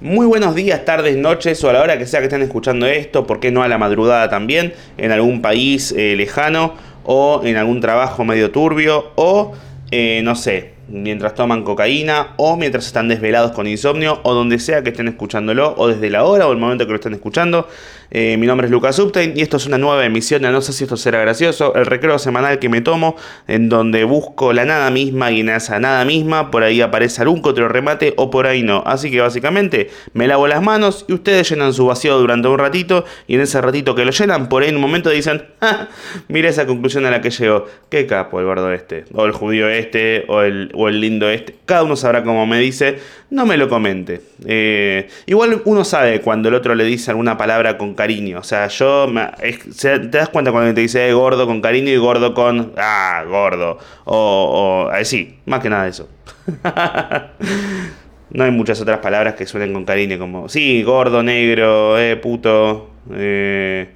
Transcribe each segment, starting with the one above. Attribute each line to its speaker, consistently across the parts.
Speaker 1: Muy buenos días, tardes, noches o a la hora que sea que estén escuchando esto, ¿por qué no a la madrugada también? En algún país eh, lejano o en algún trabajo medio turbio o, eh, no sé, mientras toman cocaína o mientras están desvelados con insomnio o donde sea que estén escuchándolo o desde la hora o el momento que lo estén escuchando. Eh, mi nombre es Lucas Uptain y esto es una nueva emisión de No sé si esto será gracioso, el recreo semanal que me tomo en donde busco la nada misma y en esa nada misma por ahí aparece algún otro remate o por ahí no. Así que básicamente me lavo las manos y ustedes llenan su vacío durante un ratito y en ese ratito que lo llenan por ahí en un momento dicen, ah, mira esa conclusión a la que llegó, qué capo el gordo este, o el judío este, o el, o el lindo este, cada uno sabrá cómo me dice, no me lo comente. Eh, igual uno sabe cuando el otro le dice alguna palabra con cariño. O sea, yo. te das cuenta cuando te dice gordo con cariño y gordo con. Ah, gordo. O. o sí, más que nada eso. no hay muchas otras palabras que suenen con cariño, como. Sí, gordo, negro, eh, puto. Eh,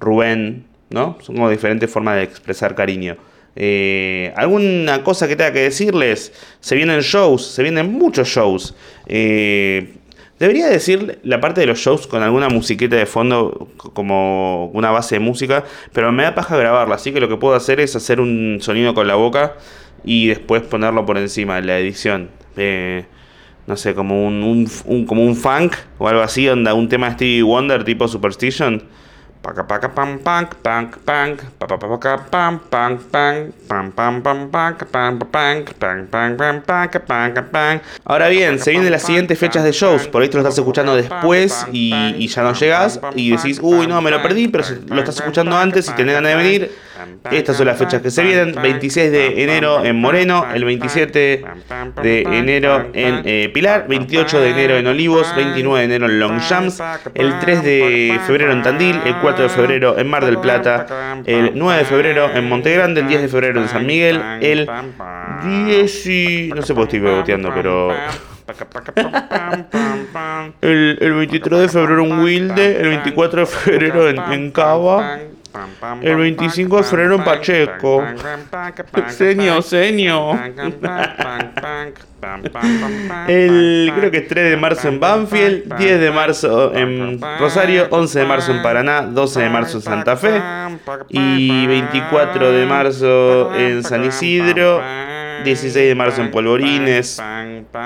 Speaker 1: Rubén. ¿No? Son como diferentes formas de expresar cariño. Eh, ¿Alguna cosa que tenga que decirles? Se vienen shows, se vienen muchos shows. Eh, debería decir la parte de los shows con alguna musiqueta de fondo, como una base de música, pero me da paja grabarla, así que lo que puedo hacer es hacer un sonido con la boca y después ponerlo por encima en la edición. Eh, no sé, como un, como un funk o algo así, onda, un tema de Stevie Wonder tipo Superstition Paca paca pam pam pam pam pam pam pam pam pam pam pam pam pam pam pam pam pam pam pam Ahora bien, se vienen las siguientes fechas de shows, por ahí te lo estás escuchando después y, y ya no llegas y decís, uy no, me lo perdí, pero lo estás escuchando antes y tenés ganas de venir estas son las fechas que se vienen. 26 de enero en Moreno, el 27 de enero en Pilar, 28 de enero en Olivos, 29 de enero en Longchamps, el 3 de febrero en Tandil, el 4 de febrero en Mar del Plata, el 9 de febrero en Monte Grande, el 10 de febrero en San Miguel, el 10 y... no sé por qué estoy boteando, pero... El, el, 23 de febrero en Wilde, el 24 de febrero en, en Cava, el 25 de febrero en Pacheco. Señor, señor. El creo que es 3 de marzo en Banfield, 10 de marzo en Rosario, 11 de marzo en Paraná, 12 de marzo en Santa Fe y 24 de marzo en San Isidro 16 de marzo en Polvorines.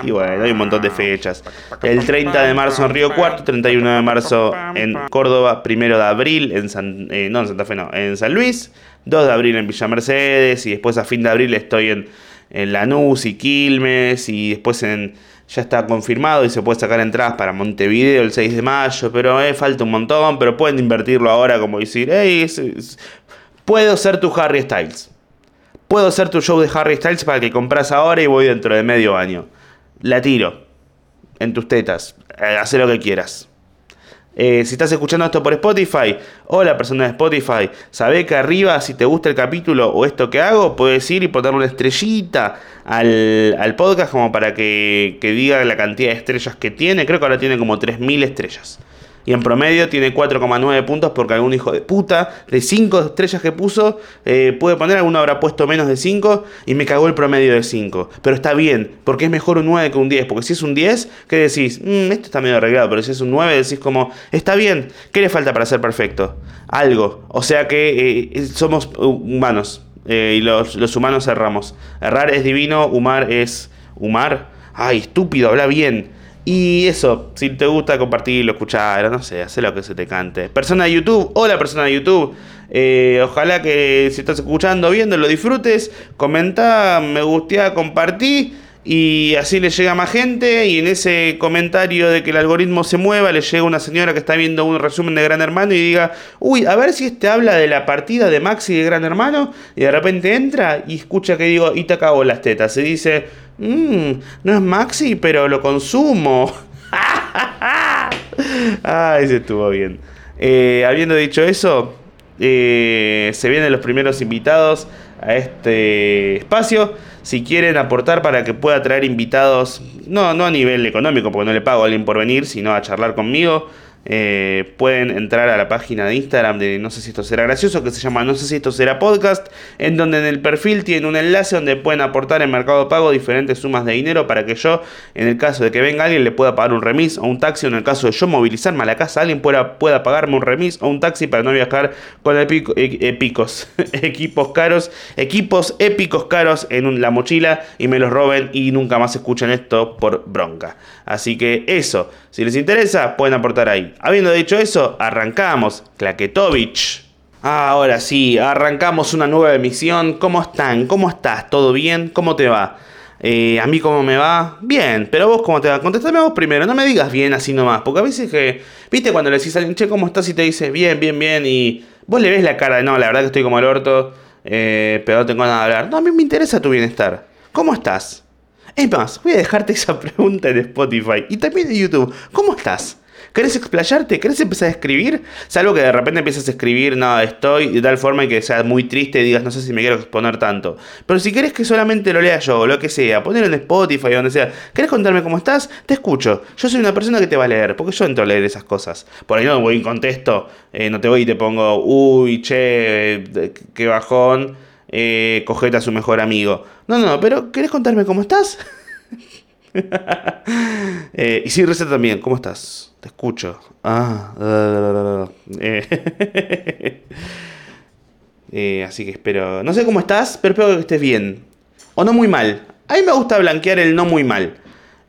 Speaker 1: Y bueno, hay un montón de fechas. El 30 de marzo en Río Cuarto, 31 de marzo en Córdoba, 1 de abril en San, eh, no en Santa Fe, no, en San Luis, 2 de abril en Villa Mercedes y después a fin de abril estoy en, en Lanús y Quilmes y después en ya está confirmado y se puede sacar entradas para Montevideo el 6 de mayo, pero eh, falta un montón, pero pueden invertirlo ahora como decir, hey, puedo ser tu Harry Styles. Puedo hacer tu show de Harry Styles para que compras ahora y voy dentro de medio año. La tiro. En tus tetas. Eh, haz lo que quieras. Eh, si estás escuchando esto por Spotify, hola persona de Spotify, sabe que arriba si te gusta el capítulo o esto que hago, puedes ir y ponerle una estrellita al, al podcast como para que, que, diga la cantidad de estrellas que tiene. Creo que ahora tiene como 3.000 estrellas y en promedio tiene 4,9 puntos porque algún hijo de puta de 5 estrellas que puso eh, puede poner, alguno habrá puesto menos de 5 y me cagó el promedio de 5. Pero está bien, porque es mejor un 9 que un 10, porque si es un 10, ¿qué decís? Mm, esto está medio arreglado, pero si es un 9 decís como, está bien, ¿qué le falta para ser perfecto? Algo. O sea que eh, somos humanos eh, y los, los humanos erramos. Errar es divino, humar es humar. Ay, estúpido, habla bien. Y eso, si te gusta compartirlo, escuchar, no sé, hacer lo que se te cante. Persona de YouTube, hola persona de YouTube. Eh, ojalá que si estás escuchando, viendo, lo disfrutes. Comenta, me gustea, compartí. Y así le llega más gente. Y en ese comentario de que el algoritmo se mueva, le llega una señora que está viendo un resumen de Gran Hermano y diga: Uy, a ver si este habla de la partida de Maxi de Gran Hermano. Y de repente entra y escucha que digo: Y te acabó las tetas. Se dice Mmm, no es Maxi, pero lo consumo. Ay, se estuvo bien. Eh, habiendo dicho eso, eh, se vienen los primeros invitados a este espacio. Si quieren aportar para que pueda traer invitados, no, no a nivel económico, porque no le pago a alguien por venir, sino a charlar conmigo, eh, pueden entrar a la página de Instagram de No sé si esto será gracioso, que se llama No sé si esto será podcast, en donde en el perfil tienen un enlace donde pueden aportar en Mercado Pago diferentes sumas de dinero para que yo, en el caso de que venga alguien, le pueda pagar un remis o un taxi, o en el caso de yo movilizarme a la casa, alguien pueda, pueda pagarme un remis o un taxi para no viajar con epico, épicos, equipos caros, equipos épicos caros en la mochila y me los roben y nunca más escuchen esto por bronca. Así que eso, si les interesa, pueden aportar ahí. Habiendo dicho eso, arrancamos. Klaketovich. Ahora sí, arrancamos una nueva emisión. ¿Cómo están? ¿Cómo estás? ¿Todo bien? ¿Cómo te va? Eh, a mí cómo me va, bien, pero vos cómo te va, contestame vos primero, no me digas bien así nomás, porque a veces que, viste cuando le decís a alguien, che, ¿cómo estás? Y te dice, bien, bien, bien, y vos le ves la cara de, no, la verdad que estoy como el orto, eh, pero no tengo nada de hablar. No, a mí me interesa tu bienestar. ¿Cómo estás? Es más, voy a dejarte esa pregunta en Spotify y también en YouTube. ¿Cómo estás? ¿Querés explayarte? ¿Querés empezar a escribir? Salvo que de repente empieces a escribir, nada, estoy, de tal forma que sea muy triste y digas, no sé si me quiero exponer tanto. Pero si querés que solamente lo lea yo, o lo que sea, ponelo en Spotify o donde sea. ¿Querés contarme cómo estás? Te escucho. Yo soy una persona que te va a leer, porque yo entro a leer esas cosas. Por ahí no voy en contesto, eh, no te voy y te pongo, uy, che, qué bajón, eh, cogete a su mejor amigo. No, no, pero ¿querés contarme cómo estás? eh, y sí, receta también, ¿cómo estás? Te escucho. Ah. Eh, eh, así que espero. No sé cómo estás, pero espero que estés bien. O no muy mal. A mí me gusta blanquear el no muy mal.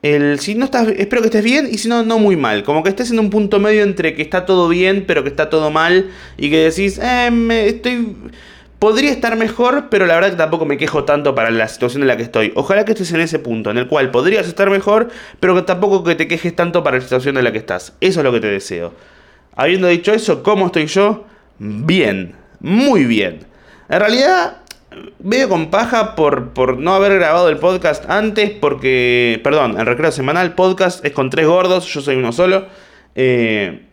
Speaker 1: El, si no estás, espero que estés bien y si no, no muy mal. Como que estés en un punto medio entre que está todo bien, pero que está todo mal. Y que decís, eh, me, estoy Podría estar mejor, pero la verdad que tampoco me quejo tanto para la situación en la que estoy. Ojalá que estés en ese punto, en el cual podrías estar mejor, pero que tampoco que te quejes tanto para la situación en la que estás. Eso es lo que te deseo. Habiendo dicho eso, ¿cómo estoy yo? Bien, muy bien. En realidad, veo con paja por, por no haber grabado el podcast antes, porque, perdón, el recreo semanal podcast es con tres gordos, yo soy uno solo. Eh,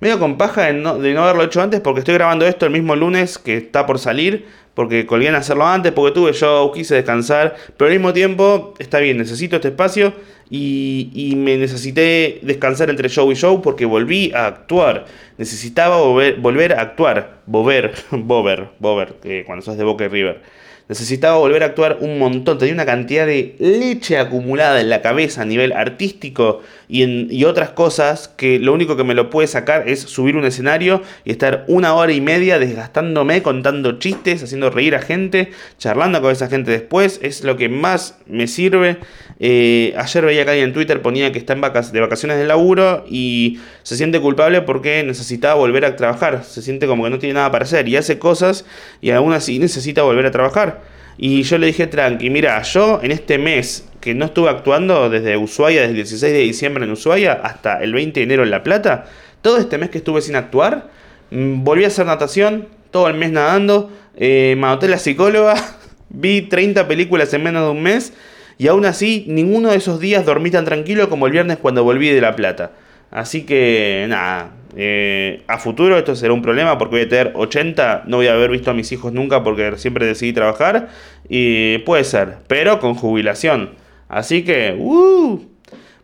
Speaker 1: medio con paja de no, de no haberlo hecho antes porque estoy grabando esto el mismo lunes que está por salir. Porque colgué en hacerlo antes, porque tuve show, quise descansar. Pero al mismo tiempo, está bien, necesito este espacio. Y, y, me necesité descansar entre show y show porque volví a actuar. Necesitaba volver, volver a actuar. Bover, Bover, Bover, que cuando sos de Boca y River. Necesitaba volver a actuar un montón. Tenía una cantidad de leche acumulada en la cabeza a nivel artístico y, en, y otras cosas que lo único que me lo puede sacar es subir un escenario y estar una hora y media desgastándome, contando chistes, haciendo reír a gente, charlando con esa gente después. Es lo que más me sirve. Eh, ayer veía que alguien en Twitter ponía que está en de vacaciones de laburo y se siente culpable porque necesitaba volver a trabajar. Se siente como que no tiene nada para hacer y hace cosas y aún así necesita volver a trabajar. Y yo le dije, tranqui, mira, yo en este mes que no estuve actuando desde Ushuaia, desde el 16 de diciembre en Ushuaia hasta el 20 de enero en La Plata, todo este mes que estuve sin actuar, mm, volví a hacer natación, todo el mes nadando, eh, me anoté la psicóloga, vi 30 películas en menos de un mes y aún así ninguno de esos días dormí tan tranquilo como el viernes cuando volví de La Plata. Así que nada, eh, a futuro esto será un problema porque voy a tener 80, no voy a haber visto a mis hijos nunca porque siempre decidí trabajar y puede ser, pero con jubilación. Así que, uh,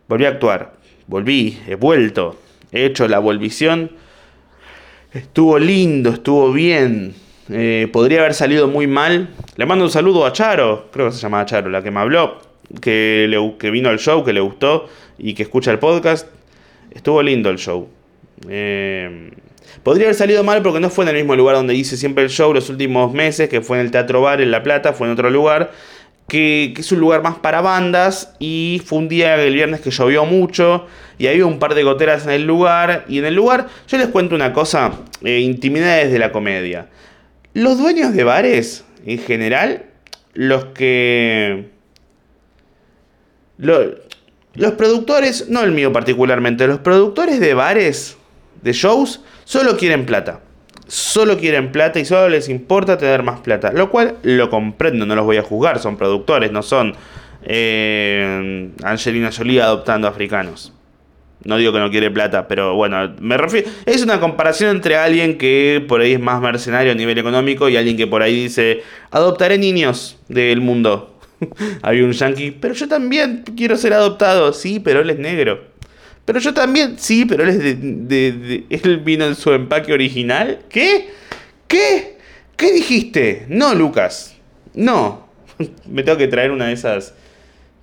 Speaker 1: volví a actuar, volví, he vuelto, he hecho la volvición. Estuvo lindo, estuvo bien. Eh, podría haber salido muy mal. Le mando un saludo a Charo, creo que se llama Charo, la que me habló, que, le, que vino al show, que le gustó y que escucha el podcast. Estuvo lindo el show. Eh, podría haber salido mal porque no fue en el mismo lugar donde hice siempre el show los últimos meses, que fue en el Teatro Bar en La Plata, fue en otro lugar, que, es un lugar más para bandas y fue un día el viernes que llovió mucho y había un par de goteras en el lugar y en el lugar yo les cuento una cosa, eh, intimidades de la comedia. Los dueños de bares, en general, los que... Los productores, no el mío particularmente, los productores de bares, de shows, solo quieren plata. Solo quieren plata y solo les importa tener más plata. Lo cual lo comprendo, no los voy a juzgar, son productores, no son eh, Angelina Jolie adoptando africanos. No digo que no quiere plata, pero bueno, me refiero. Es una comparación entre alguien que por ahí es más mercenario a nivel económico y alguien que por ahí dice: Adoptaré niños del mundo. Había un yankee, pero yo también quiero ser adoptado. Sí, pero él es negro. Pero yo también, sí, pero él es de, de, Él vino en su empaque original. ¿Qué? ¿Qué? ¿Qué dijiste? No, Lucas. No. Me tengo que traer una de esas.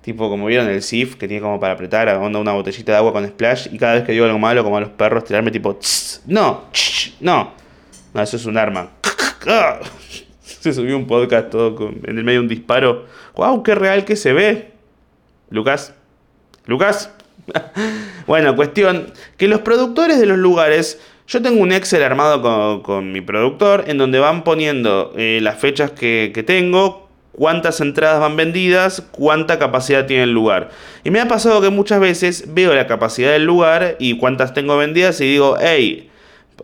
Speaker 1: Tipo, como vieron el SIF, que tiene como para apretar, onda una botellita de agua con splash. Y cada vez que digo algo malo, como a los perros, tirarme tipo. no, no. No, eso es un arma. Se subió un podcast todo en el medio de un disparo. ¡Wow! ¡Qué real que se ve! Lucas. Lucas. bueno, cuestión que los productores de los lugares. Yo tengo un Excel armado con, mi productor en donde van poniendo eh, las fechas que, que tengo, cuántas entradas van vendidas, cuánta capacidad tiene el lugar. Y me ha pasado que muchas veces veo la capacidad del lugar y cuántas tengo vendidas y digo, hey,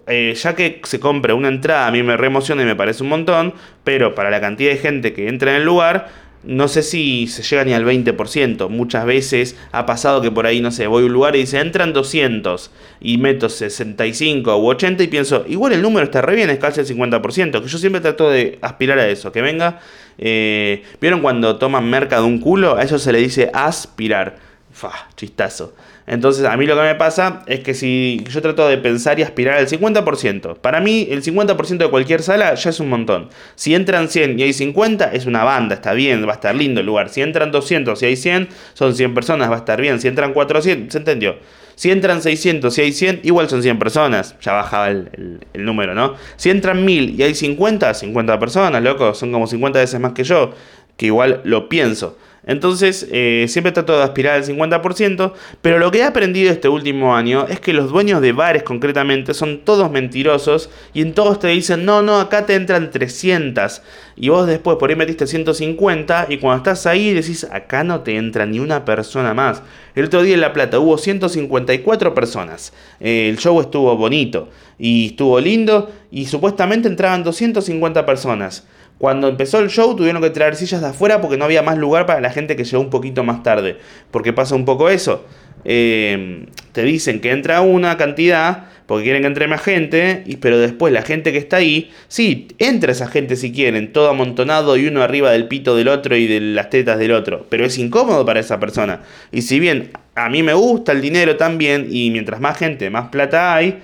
Speaker 1: eh, ya que se compra una entrada, a mí me reemociona y me parece un montón, pero para la cantidad de gente que entra en el lugar, no sé si se llega ni al 20%. Muchas veces ha pasado que por ahí, no sé, voy a un lugar y dice, entran 200 y meto 65 u 80 y pienso, igual el número está re bien, es casi el 50%, que yo siempre trato de aspirar a eso, que venga. Eh, ¿Vieron cuando toman merca de un culo? A eso se le dice aspirar. Fa, chistazo. Entonces, a mí lo que me pasa es que si yo trato de pensar y aspirar al 50%, para mí el 50% de cualquier sala ya es un montón. Si entran 100 y hay 50, es una banda, está bien, va a estar lindo el lugar. Si entran 200 y hay 100, son 100 personas, va a estar bien. Si entran 400, ¿se entendió? Si entran 600 y hay 100, igual son 100 personas. Ya bajaba el, el número, ¿no? Si entran 1000 y hay 50, 50 personas, loco, son como 50 veces más que yo, que igual lo pienso. Entonces, eh, siempre trato de aspirar al 50%, pero lo que he aprendido este último año es que los dueños de bares concretamente son todos mentirosos y en todos te dicen, no, no, acá te entran 300 y vos después por ahí metiste 150 y cuando estás ahí decís, acá no te entra ni una persona más. El otro día en La Plata hubo 154 personas, eh, el show estuvo bonito y estuvo lindo y supuestamente entraban 250 personas. Cuando empezó el show tuvieron que traer sillas de afuera porque no había más lugar para la gente que llegó un poquito más tarde. Porque pasa un poco eso. Eh, te dicen que entra una cantidad porque quieren que entre más gente, y, pero después la gente que está ahí, sí, entra esa gente si quieren, todo amontonado y uno arriba del pito del otro y de las tetas del otro, pero es incómodo para esa persona. Y si bien a mí me gusta el dinero también, y mientras más gente, más plata hay,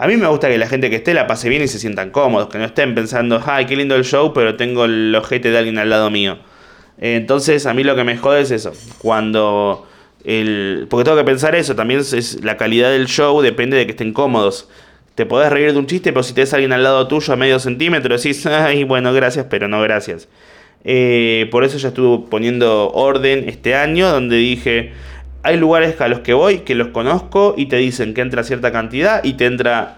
Speaker 1: a mí me gusta que la gente que esté la pase bien y se sientan cómodos, que no estén pensando, ay, qué lindo el show, pero tengo el ojete de alguien al lado mío. Entonces, a mí lo que me jode es eso. Cuando. El, porque tengo que pensar eso, también es, la calidad del show depende de que estén cómodos. Te podés reír de un chiste, pero si te alguien al lado tuyo a medio centímetro, decís, ay, bueno, gracias, pero no gracias. Eh, por eso ya estuve poniendo orden este año, donde dije, hay lugares a los que voy que los conozco y te dicen que entra cierta cantidad y te entra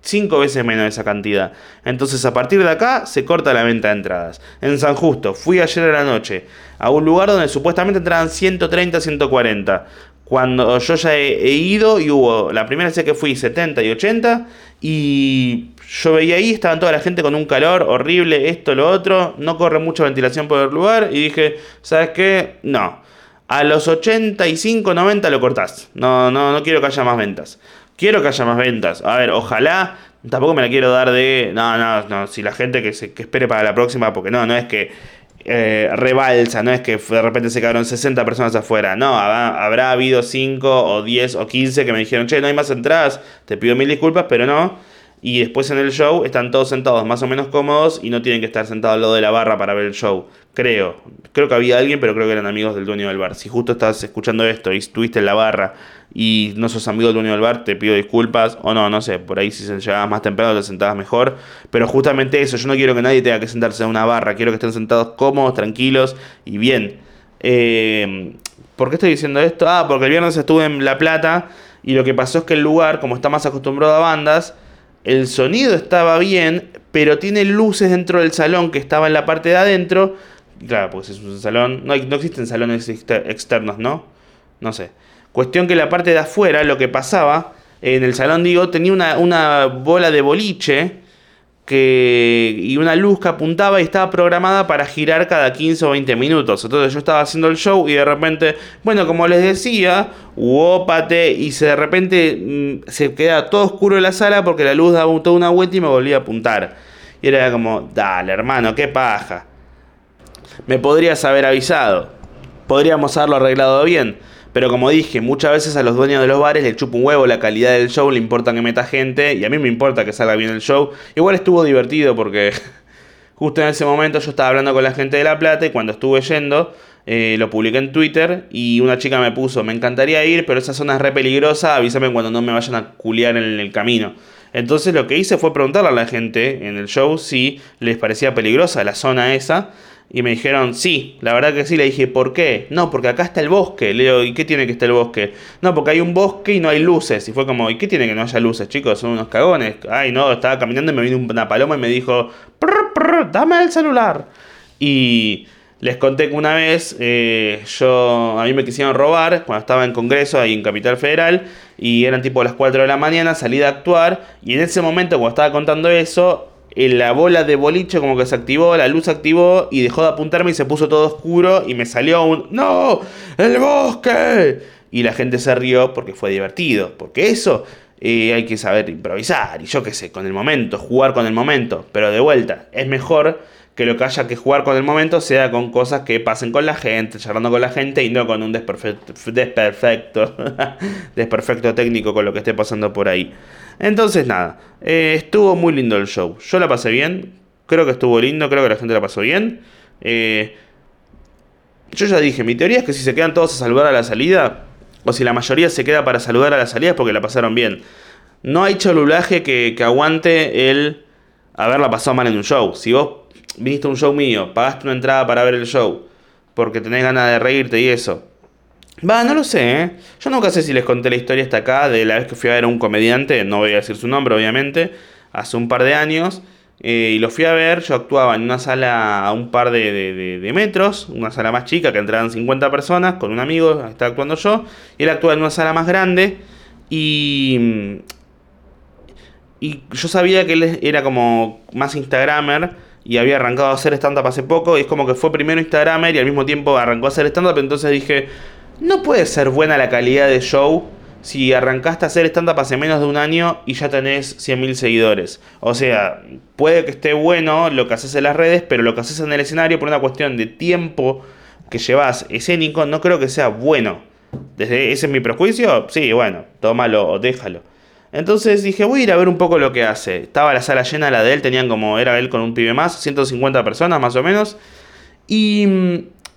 Speaker 1: cinco veces menos de esa cantidad. Entonces a partir de acá se corta la venta de entradas. En San Justo, fui ayer a la noche a un lugar donde supuestamente entraban 130, 140. Cuando yo ya he, ido y hubo, la primera vez que fui 70 y 80 y yo veía ahí, estaban toda la gente con un calor horrible, esto, lo otro, no corre mucha ventilación por el lugar y dije, ¿sabes qué? No a los 85, 90 lo cortás. No, no, no quiero que haya más ventas. Quiero que haya más ventas. A ver, ojalá. Tampoco me la quiero dar de. No, no, no. Si la gente que, se, que espere para la próxima, porque no, no es que eh, rebalsa, no es que de repente se quedaron 60 personas afuera. No, habrá, habrá habido 5 o 10 o 15 que me dijeron, che, no hay más entradas. Te pido mil disculpas, pero no. Y después en el show están todos sentados más o menos cómodos y no tienen que estar sentados al lado de la barra para ver el show. Creo. Creo que había alguien, pero creo que eran amigos del dueño del bar. Si justo estás escuchando esto y estuviste en la barra y no sos amigo del dueño del bar, te pido disculpas. O no, no sé, por ahí si llegabas más temprano te sentabas mejor. Pero justamente eso, yo no quiero que nadie tenga que sentarse en una barra. Quiero que estén sentados cómodos, tranquilos y bien. Eh, ¿Por qué estoy diciendo esto? Ah, porque el viernes estuve en La Plata y lo que pasó es que el lugar, como está más acostumbrado a bandas, el sonido estaba bien, pero tiene luces dentro del salón que estaba en la parte de adentro. Claro, pues es un salón. No, no existen salones externos, ¿no? No sé. Cuestión que la parte de afuera, lo que pasaba, en el salón, digo, tenía una, una bola de boliche que, y una luz que apuntaba y estaba programada para girar cada 15 o 20 minutos. Entonces yo estaba haciendo el show y de repente, bueno, como les decía, pate y se de repente mm, se queda todo oscuro en la sala porque la luz daba toda una vuelta y me volvía a apuntar. Y era como, dale hermano, qué paja. me podrías haber avisado. Podríamos haberlo arreglado bien. Pero como dije, muchas veces a los dueños de los bares les chupa un huevo la calidad del show, le importa que meta gente y a mí me importa que salga bien el show. Igual estuvo divertido porque justo en ese momento yo estaba hablando con la gente de La Plata y cuando estuve yendo eh, lo publiqué en Twitter y una chica me puso, me encantaría ir, pero esa zona es re peligrosa, avísame cuando no me vayan a culiar en el camino. Entonces lo que hice fue preguntarle a la gente en el show si les parecía peligrosa la zona esa. Y me dijeron, sí, la verdad que sí. Le dije, ¿por qué? No, porque acá está el bosque. Le digo, ¿y qué tiene que estar el bosque? No, porque hay un bosque y no hay luces. Y fue como, ¿y qué tiene que no haya luces, chicos? Son unos cagones. Ay, no, estaba caminando y me vino una paloma y me dijo, dame el celular. Y les conté que una vez eh, yo, a mí me quisieron robar cuando estaba en Congreso ahí en Capital Federal y eran tipo las 4 de la mañana, salí de actuar y en ese momento cuando estaba contando eso, la bola de boliche como que se activó, la luz se activó y dejó de apuntarme y se puso todo oscuro y me salió un ¡No! ¡El bosque! Y la gente se rió porque fue divertido, porque eso eh, hay que saber improvisar y yo qué sé, con el momento, jugar con el momento, pero de vuelta, es mejor que lo que haya que jugar con el momento sea con cosas que pasen con la gente, charlando con la gente y no con un desperfecto, desperfecto, desperfecto técnico con lo que esté pasando por ahí. Entonces nada, eh, estuvo muy lindo el show. Yo la pasé bien, creo que estuvo lindo, creo que la gente la pasó bien. Eh, yo ya dije, mi teoría es que si se quedan todos a saludar a la salida, o si la mayoría se queda para saludar a la salida es porque la pasaron bien. No hay cholulaje que, que aguante el haberla pasado mal en un show. Si vos viniste a un show mío, pagaste una entrada para ver el show, porque tenés ganas de reírte y eso. Va, no lo sé, ¿eh? Yo nunca sé si les conté la historia hasta acá de la vez que fui a ver a un comediante, no voy a decir su nombre obviamente, hace un par de años, eh, y lo fui a ver, yo actuaba en una sala a un par de, de, metros, una sala más chica que entraban 50 personas, con un amigo, estaba actuando yo, y él actuaba en una sala más grande, y... Y yo sabía que él era como más Instagramer, y había arrancado a hacer stand-up hace poco. Y es como que fue primero Instagramer y al mismo tiempo arrancó a hacer stand-up. Entonces dije, no puede ser buena la calidad de show si arrancaste a hacer stand-up hace menos de un año y ya tenés 100.000 seguidores. O sea, puede que esté bueno lo que haces en las redes, pero lo que haces en el escenario por una cuestión de tiempo que llevas escénico, no creo que sea bueno. Desde ese es mi prejuicio, sí, bueno, tómalo o déjalo. Entonces dije, voy a ir a ver un poco lo que hace. Estaba la sala llena, la de él, tenían como, era él con un pibe más, 150 personas más o menos. Y,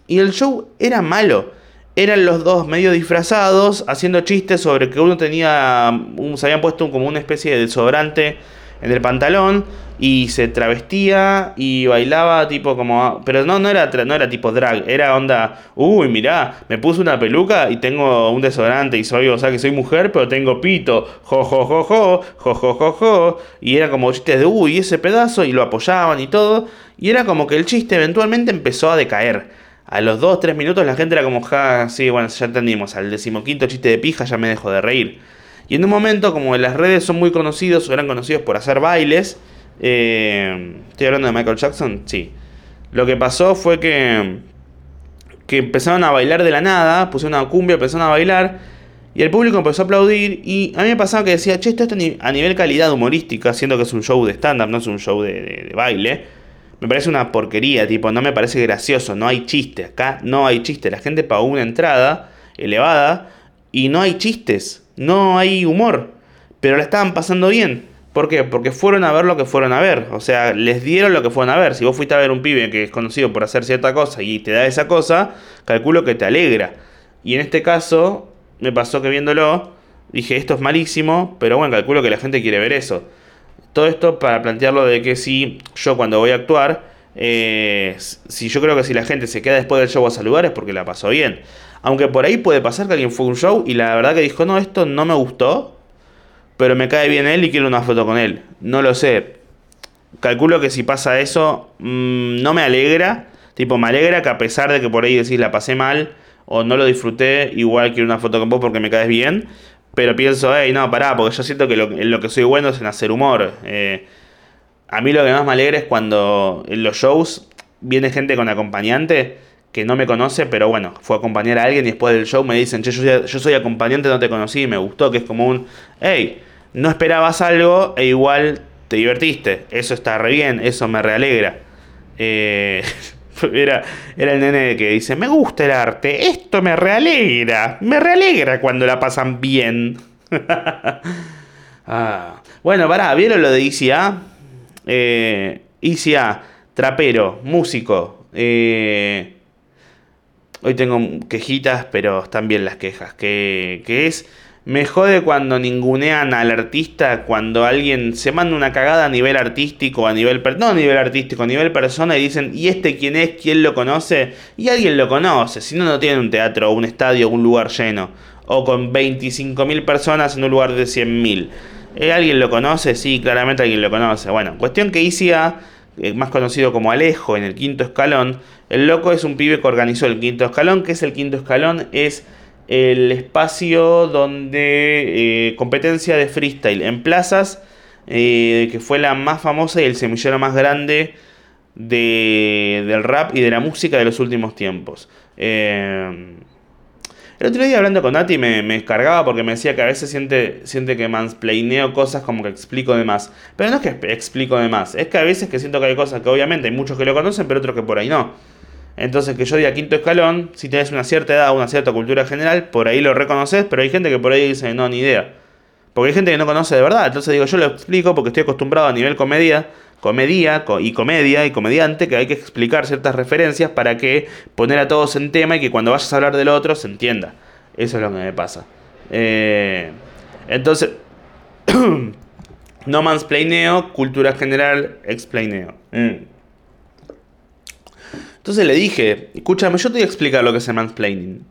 Speaker 1: y el show era malo eran los dos medio disfrazados, haciendo chistes sobre que uno tenía, mm, un, se habían puesto como una especie de desodorante en el pantalón y se travestía y bailaba tipo como ah, pero no no era no era tipo drag era onda uy mirá me puse una peluca y tengo un desodorante y soy o sea que soy mujer pero tengo pito jo jo jo jo jo jo jo, y era como chistes de uy ese pedazo y lo apoyaban y todo. Y era como que el chiste eventualmente empezó a decaer. A los 2, 3 minutos la gente era como, ja, sí, bueno, ya entendimos, al decimoquinto chiste de pija ya me dejo de reír. Y en un momento, como las redes son muy conocidos o eran conocidos por hacer bailes, eh, ¿Estoy hablando de Michael Jackson? Sí. Lo que pasó fue que, que empezaron a bailar de la nada, pusieron una cumbia, empezaron a bailar, y el público empezó a aplaudir, y a mí me pasaba que decía, che, esto está a nivel calidad humorística, siendo que es un show de stand-up, no es un show de, baile, me parece una porquería, tipo, no me parece gracioso, no hay chiste, acá no hay chiste, la gente pagó una entrada elevada, y no hay chistes, no hay humor, pero la estaban pasando bien. ¿Por qué? Porque fueron a ver lo que fueron a ver. O sea, les dieron lo que fueron a ver. Si vos fuiste a ver un pibe que es conocido por hacer cierta cosa y te da esa cosa, calculo que te alegra. Y en este caso, me pasó que viéndolo, dije, esto es malísimo, pero bueno, calculo que la gente quiere ver eso. Todo esto para plantearlo de que si yo cuando voy a actuar, eh, si yo creo que si la gente se queda después del show a saludar es porque la pasó bien. Aunque por ahí puede pasar que alguien fue a un show y la verdad que dijo, no, esto no me gustó pero me cae bien él y quiero una foto con él. No lo sé. Calculo que si pasa eso, mm, no me alegra. Tipo, me alegra que a pesar de que por ahí decís la pasé mal o no lo disfruté, igual quiero una foto con vos porque me caes bien. Pero pienso, hey, no, pará, porque yo siento que lo, en lo que soy bueno es en hacer humor. Eh, a mí lo que más me alegra es cuando en los shows viene gente con acompañante que no me conoce, pero bueno, fue a acompañar a alguien y después del show me dicen, che, yo, yo soy acompañante, no te conocí, me gustó, que es como un, hey, no esperabas algo e igual te divertiste. Eso está re bien, eso me realegra. Eh, Era, era el nene que dice, me gusta el arte, esto me realegra, me realegra cuando la pasan bien. ah. Bueno, pará, ¿vieron lo de ICA? Eh, ICA, trapero, músico. Eh, hoy tengo quejitas, pero están bien las quejas. Que, que es me jode cuando ningunean al artista, cuando alguien se manda una cagada a nivel artístico, a nivel... No a nivel artístico, a nivel persona y dicen, ¿y este quién es? ¿Quién lo conoce? Y alguien lo conoce, si no, no tiene un teatro, un estadio, un lugar lleno. O con 25.000 personas en un lugar de 100.000. ¿Eh, ¿Alguien lo conoce? Sí, claramente alguien lo conoce. Bueno, cuestión que ICA, eh, más conocido como Alejo en el quinto escalón, el loco es un pibe que organizó el quinto escalón. ¿Qué es el quinto escalón? Es el espacio donde eh, competencia de freestyle en plazas, eh, que fue la más famosa y el semillero más grande de, del rap y de la música de los últimos tiempos. Eh, el otro día hablando con Nati me, descargaba porque me decía que a veces siente, siente que mansplaineo cosas como que explico de más. Pero no es que explico de más, es que a veces que siento que hay cosas que obviamente hay muchos que lo conocen, pero otros que por ahí no. Entonces, que yo diga quinto escalón, si tienes una cierta edad una cierta cultura general, por ahí lo reconoces, pero hay gente que por ahí dice, no, ni idea. Porque hay gente que no conoce de verdad. Entonces digo, yo lo explico porque estoy acostumbrado a nivel comedia, comedia y comedia y comediante, que hay que explicar ciertas referencias para que poner a todos en tema y que cuando vayas a hablar del otro se entienda. Eso es lo que me pasa. Eh, entonces, no mansplaineo, cultura general, explaineo. Mm. Entonces le dije, escúchame, yo te voy a explicar lo que es el mansplaining.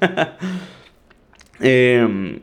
Speaker 1: Em,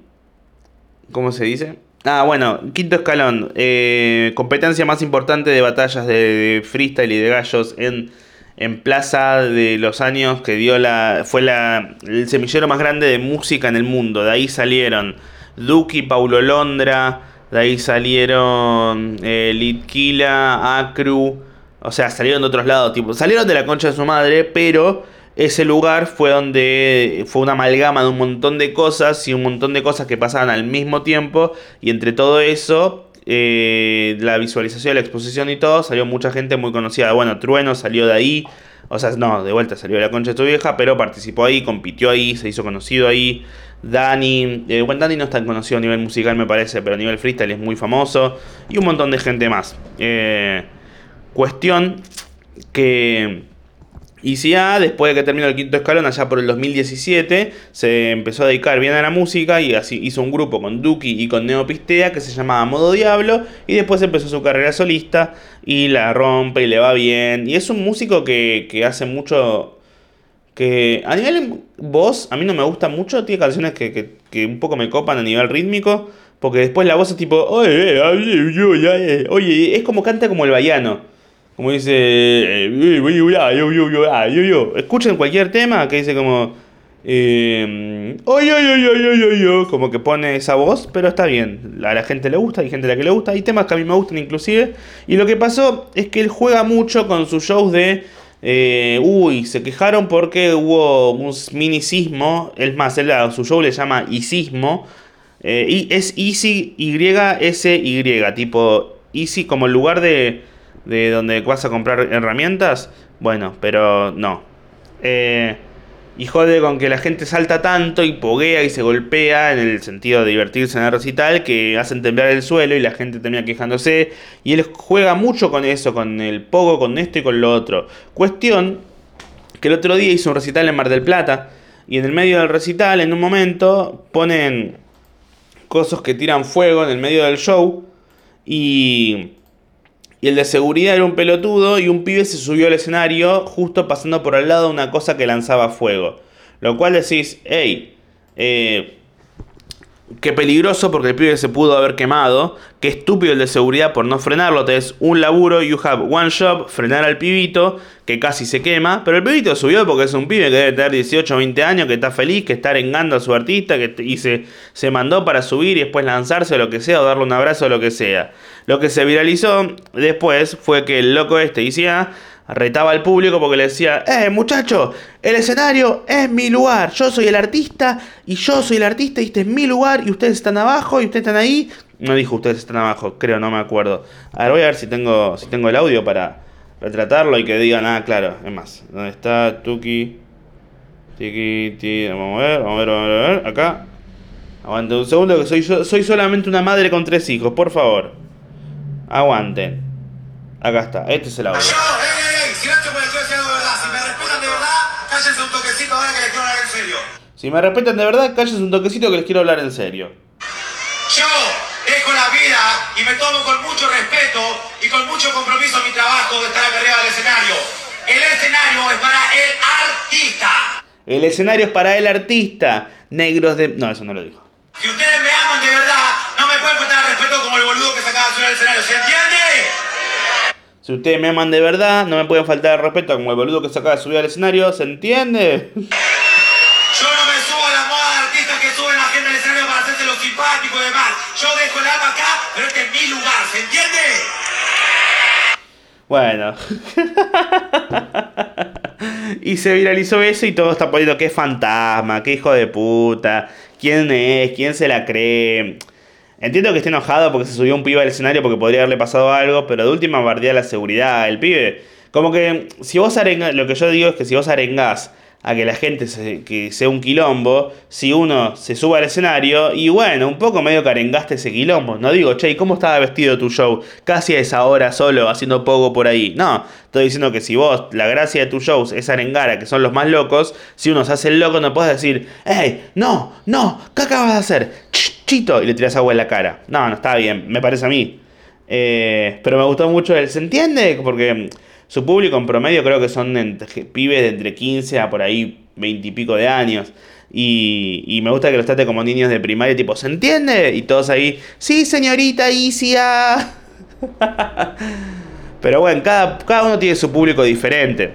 Speaker 1: ¿Cómo se dice? Ah, bueno, quinto escalón. Eh, competencia más importante de batallas de, freestyle y de gallos en, en, Plaza de los años que dio la. fue la, el semillero más grande de música en el mundo. De ahí salieron Duki, Paulo Londra, de ahí salieron eh, Litkila, Acru. O sea, salieron de otros lados, tipo, salieron de la concha de su madre, pero ese lugar fue donde fue una amalgama de un montón de cosas y un montón de cosas que pasaban al mismo tiempo. Y entre todo eso, eh, la visualización, la exposición y todo, salió mucha gente muy conocida. Bueno, Trueno salió de ahí. O sea, no, de vuelta salió de la concha de tu vieja, pero participó ahí, compitió ahí, se hizo conocido ahí. Dani, eh, bueno, Dani no es tan conocido a nivel musical me parece, pero a nivel freestyle es muy famoso. Y un montón de gente más. Eh, Cuestión que ICA, después de que terminó el quinto escalón, allá por el 2017, se empezó a dedicar bien a la música y así hizo un grupo con Duki y con Neopistea que se llamaba Modo Diablo y después empezó su carrera solista y la rompe y le va bien. Y es un músico que, hace mucho... Que a nivel voz, a mí no me gusta mucho, tiene canciones que, que un poco me copan a nivel rítmico, porque después la voz es tipo, oye, oye, es como canta como el baiano como dice, escuchen cualquier tema que dice como, como que pone esa voz, pero está bien, a la gente le gusta, hay gente a la que le gusta, hay temas que a mí me gustan inclusive, y lo que pasó es que él juega mucho con sus shows de... uy, se quejaron porque hubo un mini sismo. Es más, él su show le llama isismo. y es Easy Y-S-Y, tipo Easy como el lugar de, de donde vas a comprar herramientas, bueno, pero no. Eh, y jode con que la gente salta tanto y poguea y se golpea en el sentido de divertirse en el recital que hacen temblar el suelo y la gente termina quejándose. Y él juega mucho con eso, con el pogo, con esto y con lo otro. Cuestión que el otro día hizo un recital en Mar del Plata y en el medio del recital, en un momento, ponen cosas que tiran fuego en el medio del show y y el de seguridad era un pelotudo y un pibe se subió al escenario justo pasando por al lado una cosa que lanzaba fuego. Lo cual decís, hey, eh, qué peligroso porque el pibe se pudo haber quemado. Qué estúpido el de seguridad por no frenarlo. Te un laburo, you have one job, frenar al pibito que casi se quema. Pero el pibito subió porque es un pibe que debe tener 18 o 20 años, que está feliz, que está arengando a su artista que, y se, se mandó para subir y después lanzarse o lo que sea o darle un abrazo o lo que sea. Lo que se viralizó después fue que el loco este decía retaba al público porque le decía, eh, muchacho, el escenario es mi lugar, yo soy el artista y yo soy el artista y este es mi lugar y ustedes están abajo y ustedes están ahí. No dijo ustedes están abajo, creo, no me acuerdo. A ver, voy a ver si tengo, si tengo el audio para, retratarlo y que digan, ah, claro, es más, ¿dónde está Tuki? Tiki, tiki, vamos a ver, vamos a ver, vamos a ver, acá. Aguante un segundo que soy, soy solamente una madre con tres hijos, por favor. Aguanten. Acá está, este es el audio.
Speaker 2: Yo, ey, ey, silencio porque estoy haciendo de verdad. Si me respetan de verdad, cállense un toquecito ahora que les quiero hablar en serio.
Speaker 1: Si me respetan de verdad, cállense un toquecito que les quiero hablar en serio.
Speaker 2: Yo dejo la vida y me tomo con mucho respeto y con mucho compromiso mi trabajo de estar acá arriba del escenario. El escenario es para el artista.
Speaker 1: El escenario es para el artista. Negros de. No, eso no lo dijo.
Speaker 2: Si ustedes me aman de verdad, no me pueden faltar al respeto como el boludo que se acaba de subir al escenario. ¿Se entiende?
Speaker 1: Si ustedes me aman de verdad, no me pueden faltar el respeto como el boludo que se acaba de subir al escenario. ¿Se entiende?
Speaker 2: Yo no me subo a la moda de artistas que suben la gente al escenario para hacerse los simpáticos y demás. Yo dejo el alma acá, pero este es mi lugar. ¿Se entiende?
Speaker 1: Bueno. y se viralizó eso y todo está poniendo que fantasma, que hijo de puta, quién es, quién se la cree. Entiendo que esté enojado porque se subió un pibe al escenario porque podría haberle pasado algo, pero de última bardea la seguridad. El pibe, como que si vos arengas, lo que yo digo es que si vos arengás a que la gente se, que sea un quilombo, si uno se sube al escenario y bueno, un poco medio que arengaste ese quilombo. No digo, che, ¿y cómo estaba vestido tu show? Casi a esa hora solo, haciendo poco por ahí. No, estoy diciendo que si vos, la gracia de tus shows es arengar a que son los más locos, si uno se hace el loco no puedes decir, hey, no, no, ¿qué acabas de hacer? Y le tiras agua en la cara. No, no está bien, me parece a mí. Eh, pero me gustó mucho el, ¿se entiende? Porque su público en promedio creo que son pibes de entre 15 a por ahí 20 y pico de años. Y, me gusta que los trate como niños de primaria, tipo, ¿se entiende? Y todos ahí, sí, señorita Isia. Pero bueno, cada, cada uno tiene su público diferente.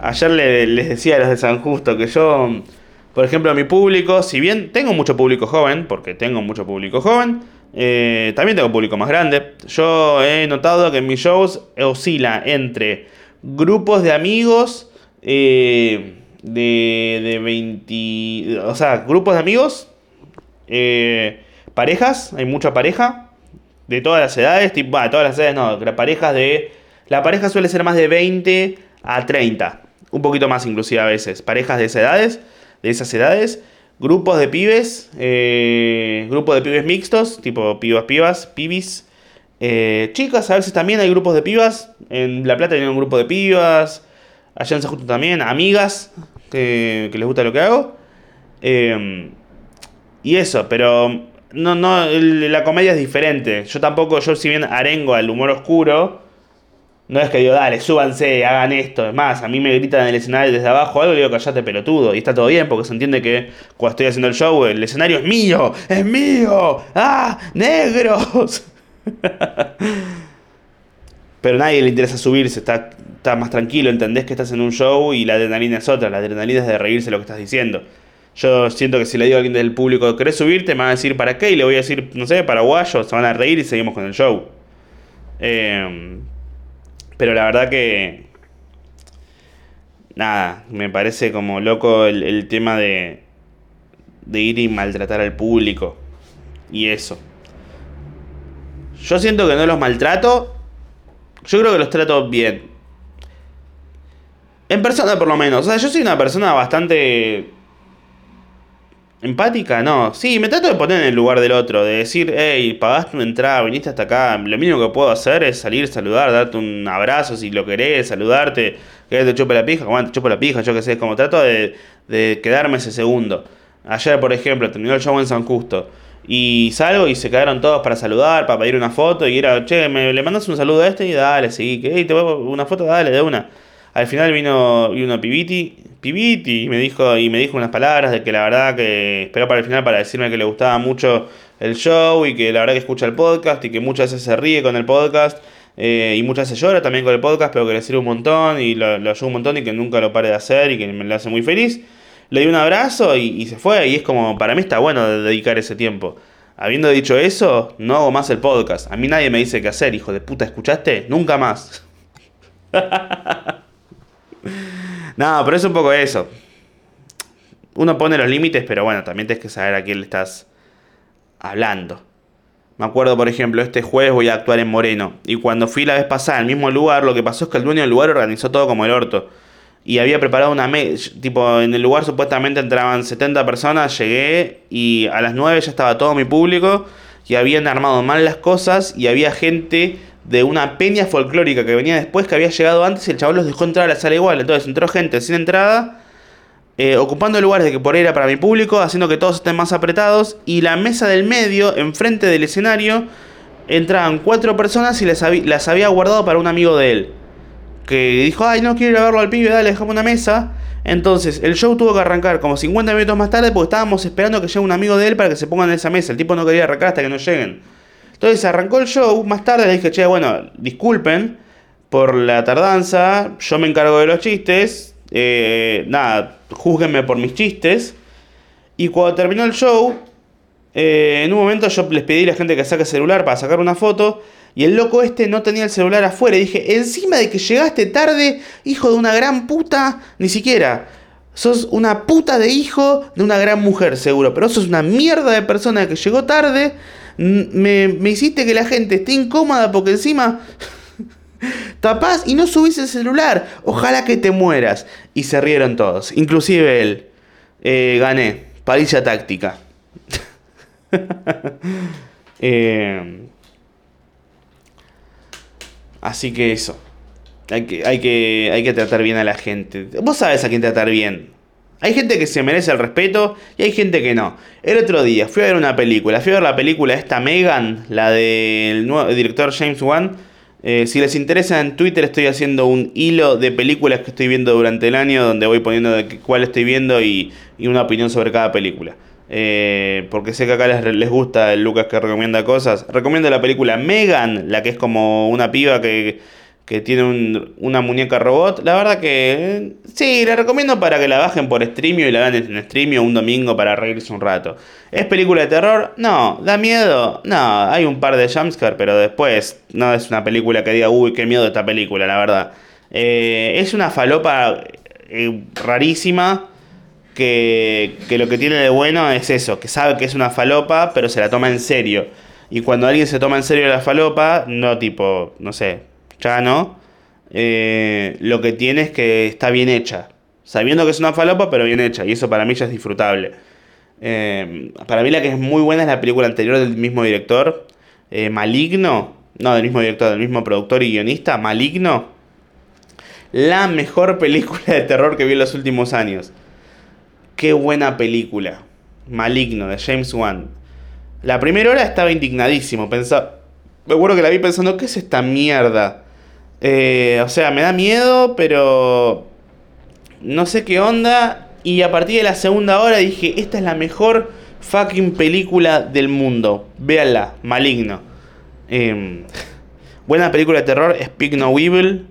Speaker 1: Ayer le, les decía a los de San Justo que yo, por ejemplo, mi público, si bien tengo mucho público joven, porque tengo mucho público joven, eh, también tengo público más grande. Yo he notado que en mis shows oscila entre grupos de amigos eh, de, de 20... O sea, grupos de amigos, eh, parejas, hay mucha pareja, de todas las edades, tipo, bueno, todas las edades no, parejas de... La pareja suele ser más de 20 a 30, un poquito más inclusive a veces, parejas de esas edades, de esas edades grupos de pibes, eh, grupos de pibes mixtos, tipo pibas, pibas, pibis. Eh, chicas, a veces también hay grupos de pibas. En La Plata hay un grupo de pibas. Allá en San Justo también, amigas que, les gusta lo que hago. Eh, y eso, pero no, no, la comedia es diferente. Yo tampoco, yo si bien arengo al humor oscuro, no es que digo, dale, súbanse, hagan esto. Es más, a mí me gritan en el escenario desde abajo algo y digo, callate pelotudo. Y está todo bien porque se entiende que cuando estoy haciendo el show, el escenario es mío, es mío. ¡Ah! ¡Negros! Pero a nadie le interesa subirse, está, está más tranquilo, entendés que estás en un show y la adrenalina es otra, la adrenalina es de reírse lo que estás diciendo. Yo siento que si le digo a alguien del público, ¿querés subirte? Me van a decir, ¿para qué? Y le voy a decir, no sé, paraguayo, se van a reír y seguimos con el show. Eh, pero la verdad que. Nada, me parece como loco el, tema de. de ir y maltratar al público. Y eso. Yo siento que no los maltrato. Yo creo que los trato bien. En persona, por lo menos. O sea, yo soy una persona bastante ¿Empática? No. Sí, me trato de poner en el lugar del otro, de decir, hey, pagaste una entrada, viniste hasta acá. Lo mínimo que puedo hacer es salir, saludar, darte un abrazo si lo querés, saludarte, que te chupe la pija, como te chupe la pija, yo qué sé. Como trato de, de quedarme ese segundo. Ayer, por ejemplo, terminó el show en San Justo. Y salgo y se quedaron todos para saludar, para pedir una foto. Y era, che, me, le mandas un saludo a este y dale, sí. Que, hey, te voy a una foto, dale, de una. Al final vino, vino Pibiti, Pibiti y me dijo y me dijo unas palabras de que la verdad que esperó para el final para decirme que le gustaba mucho el show y que la verdad que escucha el podcast y que muchas veces se ríe con el podcast eh, y muchas veces llora también con el podcast, pero que le sirve un montón y lo, ayuda un montón y que nunca lo pare de hacer y que me lo hace muy feliz. Le di un abrazo y, y se fue y es como, para mí está bueno dedicar ese tiempo. Habiendo dicho eso, no hago más el podcast. A mí nadie me dice qué hacer, hijo de puta, ¿escuchaste? Nunca más. No, pero es un poco eso. Uno pone los límites, pero bueno, también tienes que saber a quién le estás hablando. Me acuerdo, por ejemplo, este jueves voy a actuar en Moreno. Y cuando fui la vez pasada al mismo lugar, lo que pasó es que el dueño del lugar organizó todo como el orto. Y había preparado una mesa. Tipo, en el lugar supuestamente entraban 70 personas. Llegué y a las 9 ya estaba todo mi público. Y habían armado mal las cosas. Y había gente de una peña folclórica que venía después, que había llegado antes. Y el chaval los dejó entrar a la sala igual. Entonces entró gente sin entrada. Eh, ocupando lugares de que por ahí era para mi público, haciendo que todos estén más apretados. Y la mesa del medio, enfrente del escenario, entraban cuatro personas y las, las había guardado para un amigo de él. Que dijo, ay, no quiero ir a verlo al pibe, dale, dejamos una mesa. Entonces, el show tuvo que arrancar como 50 minutos más tarde porque estábamos esperando que llegue un amigo de él para que se pongan en esa mesa. El tipo no quería arrancar hasta que no lleguen. Entonces arrancó el show, más tarde le dije, che, bueno, disculpen por la tardanza, yo me encargo de los chistes, eh, nada, juzguenme por mis chistes. Y cuando terminó el show, eh, en un momento yo les pedí a la gente que saque el celular para sacar una foto. Y el loco este no tenía el celular afuera. Y dije, encima de que llegaste tarde, hijo de una gran puta, ni siquiera. Sos una puta de hijo de una gran mujer, seguro. Pero sos una mierda de persona que llegó tarde. Me, hiciste que la gente esté incómoda porque encima Tapás y no subís el celular. Ojalá que te mueras. Y se rieron todos, inclusive él. Eh, gané. Paliza táctica. Eh, así que eso. Hay que, hay, que, hay que tratar bien a la gente. Vos sabés a quién tratar bien. Hay gente que se merece el respeto y hay gente que no. El otro día fui a ver una película. Fui a ver la película esta Megan, la del nuevo director James Wan eh, si les interesa, en Twitter estoy haciendo un hilo de películas que estoy viendo durante el año, donde voy poniendo de cuál estoy viendo y, una opinión sobre cada película. Eh, porque sé que acá les, les, gusta el Lucas que recomienda cosas. Recomiendo la película Megan, la que es como una piba que que tiene una muñeca robot. La verdad que sí, la recomiendo para que la bajen por streamio y la vean en streamio un domingo para reírse un rato. ¿Es película de terror? No. ¿Da miedo? No. Hay un par de jumpscares, pero después no es una película que diga, uy, qué miedo esta película, la verdad. Eh, es una falopa eh, rarísima. Que, que lo que tiene de bueno es eso, que sabe que es una falopa, pero se la toma en serio. Y cuando alguien se toma en serio la falopa, no tipo, no sé, ya no. Eh, lo que tiene es que está bien hecha. Sabiendo que es una falopa, pero bien hecha. Y eso para mí ya es disfrutable. Eh, para mí la que es muy buena es la película anterior del mismo director. Eh, Maligno. No, del mismo director, del mismo productor y guionista. Maligno. La mejor película de terror que vi en los últimos años. Qué buena película. Maligno, de James Wan. La primera hora estaba indignadísimo. Pensaba, me acuerdo que la vi pensando, ¿qué es esta mierda? Eh, o sea, me da miedo, pero no sé qué onda. Y a partir de la segunda hora dije, esta es la mejor fucking película del mundo. Véanla, maligno. Em, buena película de terror, Speak No Evil.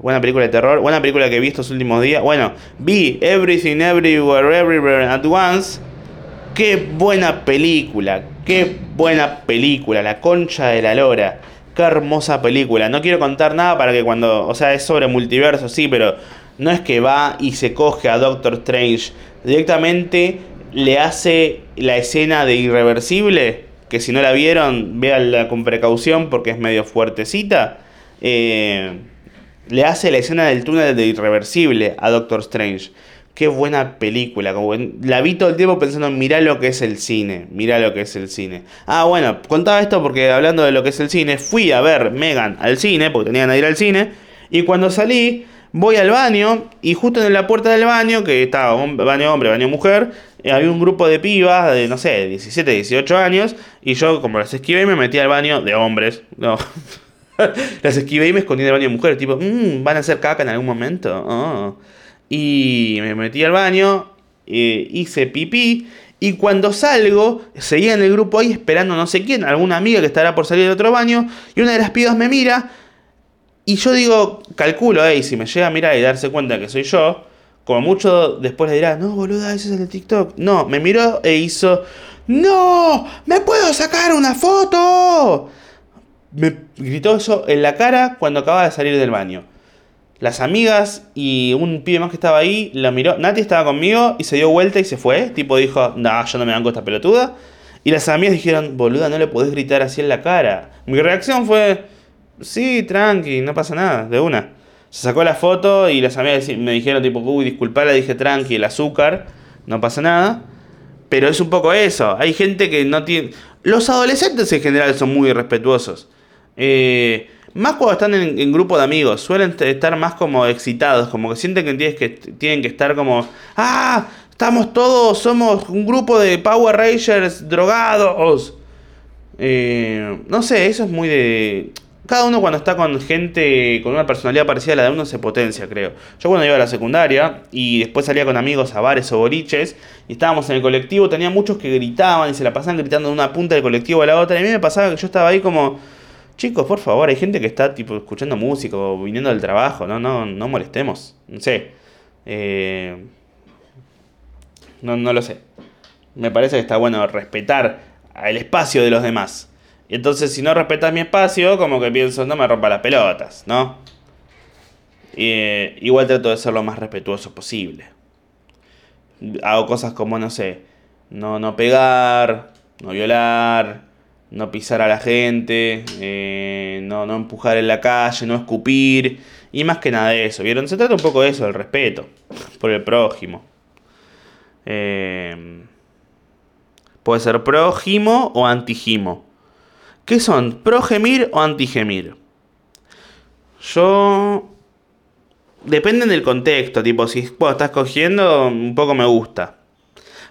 Speaker 1: Buena película de terror, buena película que he visto estos últimos días. Bueno, vi Everything Everywhere Everywhere at Once. Qué buena película, qué buena película, la concha de la lora. Qué hermosa película. No quiero contar nada para que cuando. O sea, es sobre multiverso, sí, pero no es que va y se coge a Doctor Strange. Directamente le hace la escena de irreversible. Que si no la vieron, véanla con precaución porque es medio fuertecita. Eh, le hace la escena del túnel de irreversible a Doctor Strange. Qué buena película. Como la vi todo el tiempo pensando, mirá lo que es el cine. Mirá lo que es el cine. Ah, bueno, contaba esto porque hablando de lo que es el cine, fui a ver Megan al cine, porque tenían que ir al cine. Y cuando salí, voy al baño. Y justo en la puerta del baño, que estaba baño hombre, baño mujer, eh, había un grupo de pibas de, no sé, 17, 18 años. Y yo, como las esquivé, y me metí al baño de hombres. Las esquivé y me escondí en el baño de mujeres. Tipo, mmm, ¿van a hacer caca en algún momento? Oh. Y me metí al baño, eh, hice pipí. Y cuando salgo, seguía en el grupo ahí esperando no sé quién, alguna amiga que estará por salir de otro baño. Y una de las pibas me mira. Y yo digo, calculo, ahí si me llega a mirar y darse cuenta que soy yo, como mucho después le dirá, no, boluda, ese es el de TikTok. No, me miró e hizo, no, me puedo sacar una foto. Me gritó eso en la cara cuando acaba de salir del baño las amigas y un pibe más que estaba ahí lo miró. Nati estaba conmigo y se dio vuelta y se fue. Tipo dijo, no, yo no me banco esta pelotuda. Y las amigas dijeron, boluda, no le podés gritar así en la cara. Mi reacción fue, sí, tranqui, no pasa nada, de una. Se sacó la foto y las amigas me dijeron, tipo, uy, disculpa, le dije tranqui, el azúcar, no pasa nada. Pero es un poco eso, hay gente que no tiene... Los adolescentes en general son muy irrespetuosos. Eh, más cuando están en, grupo de amigos, suelen estar más como excitados, como que sienten que, que tienen que estar como, ah, estamos todos, somos un grupo de Power Rangers drogados. Eh, no sé, eso es muy de... Cada uno cuando está con gente con una personalidad parecida a la de uno se potencia, creo. Yo cuando iba a la secundaria y después salía con amigos a bares o boliches y estábamos en el colectivo, tenía muchos que gritaban y se la pasaban gritando de una punta del colectivo a la otra. Y a mí me pasaba que yo estaba ahí como, chicos, por favor, hay gente que está tipo escuchando música o viniendo del trabajo, no, no, no molestemos. No sé. Eh, no, no lo sé. Me parece que está bueno respetar el espacio de los demás. Y entonces, si no respetas mi espacio, como que pienso, no me rompa las pelotas, ¿no? igual trato de ser lo más respetuoso posible. Hago cosas como, no sé, no, no pegar, no violar, no pisar a la gente, eh, no, no empujar en la calle, no escupir, y más que nada de eso, ¿vieron? Se trata un poco de eso, el respeto por el prójimo. Eh, puede ser prójimo o antigimo. ¿Qué son? ¿Progemir o antigemir? Yo. Depende del contexto, tipo, si estás cogiendo, un poco me gusta.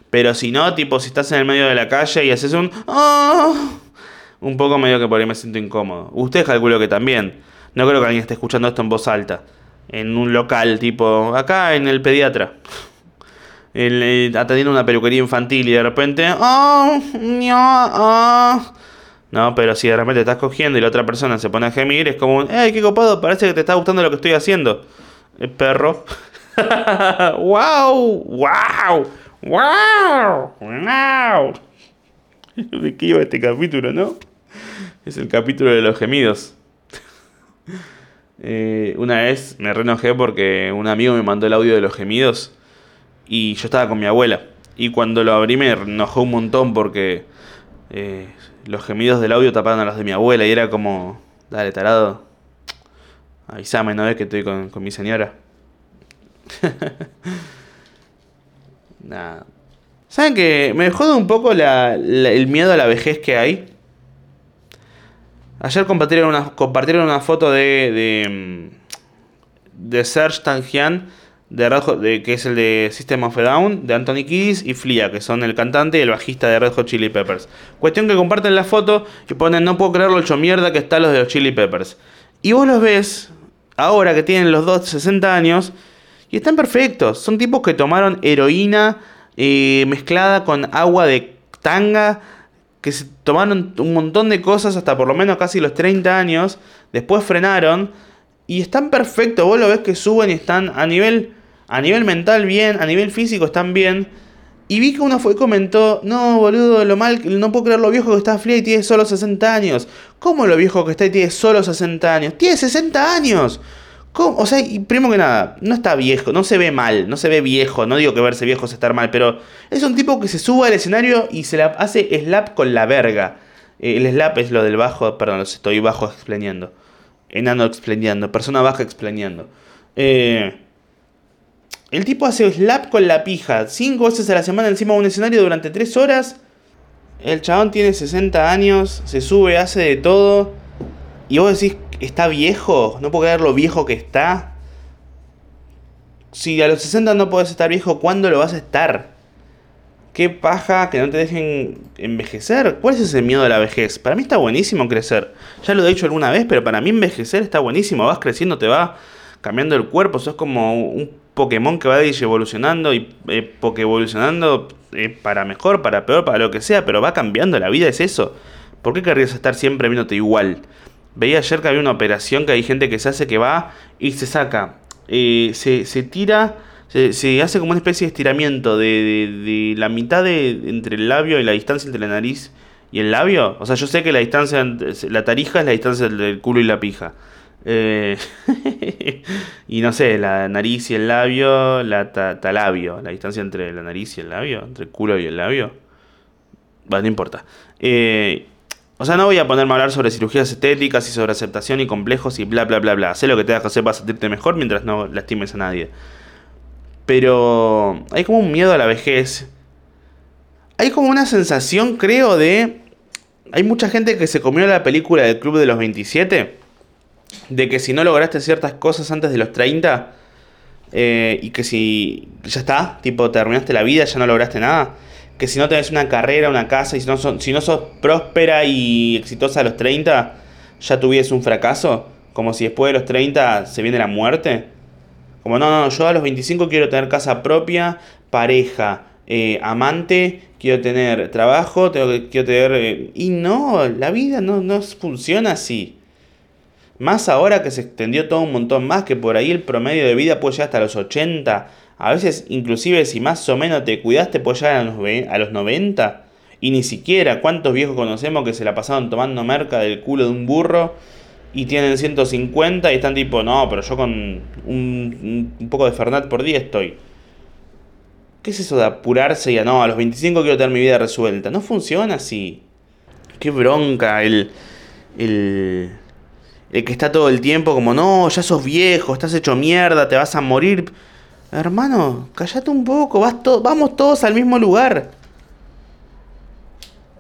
Speaker 1: Pero si no, tipo, si estás en el medio de la calle y haces un. ¡Ah! Un poco medio que por ahí me siento incómodo. Ustedes calculo que también. No creo que alguien esté escuchando esto en voz alta. En un local, tipo, acá en el pediatra. Eh, atendiendo una peluquería infantil y de repente. ¡Oh! ¡Oh! No, pero si de repente estás cogiendo y la otra persona se pone a gemir, es como, ¡ay, qué copado! Parece que te está gustando lo que estoy haciendo. El perro. ¡Wow! ¡Wow! ¡Wow! ¡Wow! ¿De qué iba este capítulo, no? Es el capítulo de los gemidos. Eh, una vez me renojé porque un amigo me mandó el audio de los gemidos y yo estaba con mi abuela. Y cuando lo abrí me enojó un montón porque eh, los gemidos del audio tapaban a los de mi abuela y era como, dale, tarado, avísame, ¿no ves que estoy con, mi señora? Nada. ¿Saben que me jode un poco el miedo a la vejez que hay? Ayer compartieron una, compartieron una foto de, de, de Serge Tangian de Red de, que es el de System of a Down, de Anthony Kiddis y Flia, que son el cantante y el bajista de Red Hot Chili Peppers. Cuestión que comparten la foto y ponen, no puedo creer lo hecho mierda que están los de los Chili Peppers. Y vos los ves, ahora que tienen los dos 60 años, y están perfectos. Son tipos que tomaron heroína eh, mezclada con agua de tanga, que se tomaron un montón de cosas hasta por lo menos casi los 30 años, después frenaron. Y están perfectos, vos lo ves que suben y están a nivel a nivel mental bien, a nivel físico están bien. Y vi que uno fue comentó, no, boludo, lo mal, no puedo creer lo viejo que está Flia y tiene solo 60 años. ¿Cómo lo viejo que está y tiene solo 60 años? Tiene 60 años. O sea, y primero que nada, no está viejo, no se ve mal, no se ve viejo, no digo que verse viejo es estar mal, pero es un tipo que se sube al escenario y se la hace slap con la verga. Eh, el slap es lo del bajo, perdón, estoy bajo expleniendo. Enano expleniendo, persona baja expleniendo. Eh, el tipo hace slap con la pija, cinco veces a la semana encima de un escenario durante tres horas. El chabón tiene 60 años, se sube, hace de todo. Y vos decís, ¿está viejo? No puedo creer lo viejo que está. Si a los 60 no podés estar viejo, ¿cuándo lo vas a estar? Qué paja que no te dejen envejecer. ¿Cuál es ese miedo a la vejez? Para mí está buenísimo crecer. Ya lo he dicho alguna vez, pero para mí envejecer está buenísimo. Vas creciendo, te va cambiando el cuerpo. Sos como un Pokémon que va evolucionando y eh, evolucionando eh, para mejor, para peor, para lo que sea, pero va cambiando, la vida es eso. ¿Por qué querrías estar siempre viéndote igual? Veía ayer que había una operación que hay gente que se hace que va y se saca, eh, se, se, tira, se, hace como una especie de estiramiento de, de, la mitad de, entre el labio y la distancia entre la nariz y el labio. O sea, yo sé que la distancia, la tarija es la distancia del culo y la pija. Eh, y no sé, la nariz y el labio, la talabio, la distancia entre la nariz y el labio, entre el culo y el labio. Bueno, no importa. Eh, o sea, no voy a ponerme a hablar sobre cirugías estéticas y sobre aceptación y complejos y bla, bla, bla, bla. Sé lo que te que hacer para sentirte mejor mientras no lastimes a nadie. Pero hay como un miedo a la vejez. Hay como una sensación, creo, de... Hay mucha gente que se comió la película del Club de los 27. De que si no lograste ciertas cosas antes de los 30... Eh, y que si ya está, tipo, terminaste la vida, ya no lograste nada que si no tenés una carrera, una casa, y si no, si no sos próspera y exitosa a los 30, ya tuviese un fracaso, como si después de los 30 se viene la muerte. Como no, no, yo a los 25 quiero tener casa propia, pareja, eh, amante, quiero tener trabajo, quiero tener... Eh, y no, la vida no, no funciona así. Más ahora que se extendió todo un montón más, que por ahí el promedio de vida puede llegar hasta los 80, a veces, inclusive, si más o menos te cuidaste, puedes llegar a los, a los 90. Y ni siquiera, ¿cuántos viejos conocemos que se la pasaron tomando merca del culo de un burro? Y tienen 150 y están tipo, no, pero yo con un, un poco de Fernat por día estoy. ¿Qué es eso de apurarse y a no, a los 25 quiero tener mi vida resuelta? No funciona así. Qué bronca el, el, el que está todo el tiempo como, no, ya sos viejo, estás hecho mierda, te vas a morir. Hermano, cállate un poco, vamos todos al mismo lugar.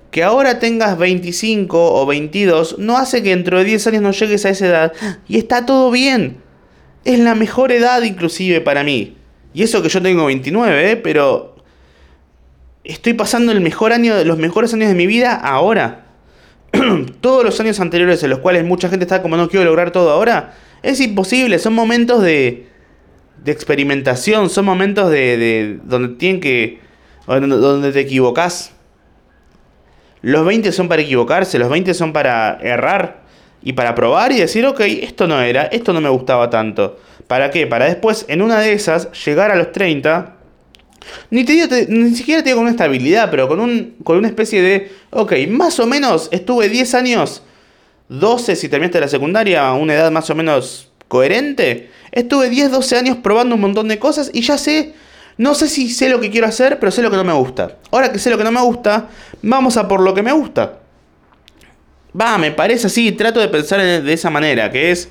Speaker 1: Que ahora tengas 25 o 22 no hace que dentro de 10 años no llegues a esa edad. Y está todo bien. Es la mejor edad inclusive para mí. Y eso que yo tengo 29, ¿eh? pero estoy pasando el mejor año, los mejores años de mi vida ahora. Todos los años anteriores en los cuales mucha gente está como no quiero lograr todo ahora, es imposible, son momentos de de experimentación, son momentos de, de donde tienen que donde te equivocas. Los 20 son para equivocarse, los 20 son para errar y para probar y decir, ok, esto no era, esto no me gustaba tanto. ¿Para qué? Para después, en una de esas, llegar a los 30. Ni, te digo, ni siquiera te digo con una estabilidad, pero con, un, con una especie de, ok, más o menos estuve 10 años, 12 si terminaste la secundaria, una edad más o menos coherente. Estuve 10, 12 años probando un montón de cosas y ya sé, no sé si sé lo que quiero hacer, pero sé lo que no me gusta. Ahora que sé lo que no me gusta, vamos a por lo que me gusta. Va, me parece así, trato de pensar de esa manera, que es...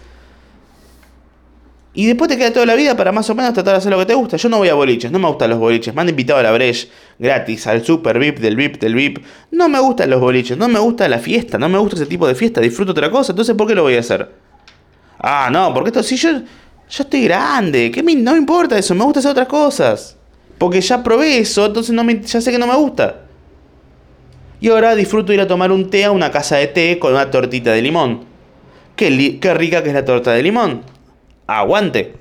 Speaker 1: Y después te queda toda la vida para más o menos tratar de hacer lo que te gusta. Yo no voy a boliches, no me gustan los boliches. Me han invitado a la Breche gratis, al super VIP, del VIP, del VIP. No me gustan los boliches, no me gusta la fiesta, no me gusta ese tipo de fiesta, disfruto otra cosa. Entonces, ¿por qué lo voy a hacer? Ah, no, porque esto, si yo, yo estoy grande, ¿qué me, no me importa eso, me gusta hacer otras cosas. Porque ya probé eso, entonces no me, ya sé que no me gusta. Y ahora disfruto ir a tomar un té a una casa de té con una tortita de limón. Qué, qué rica que es la torta de limón. Aguante.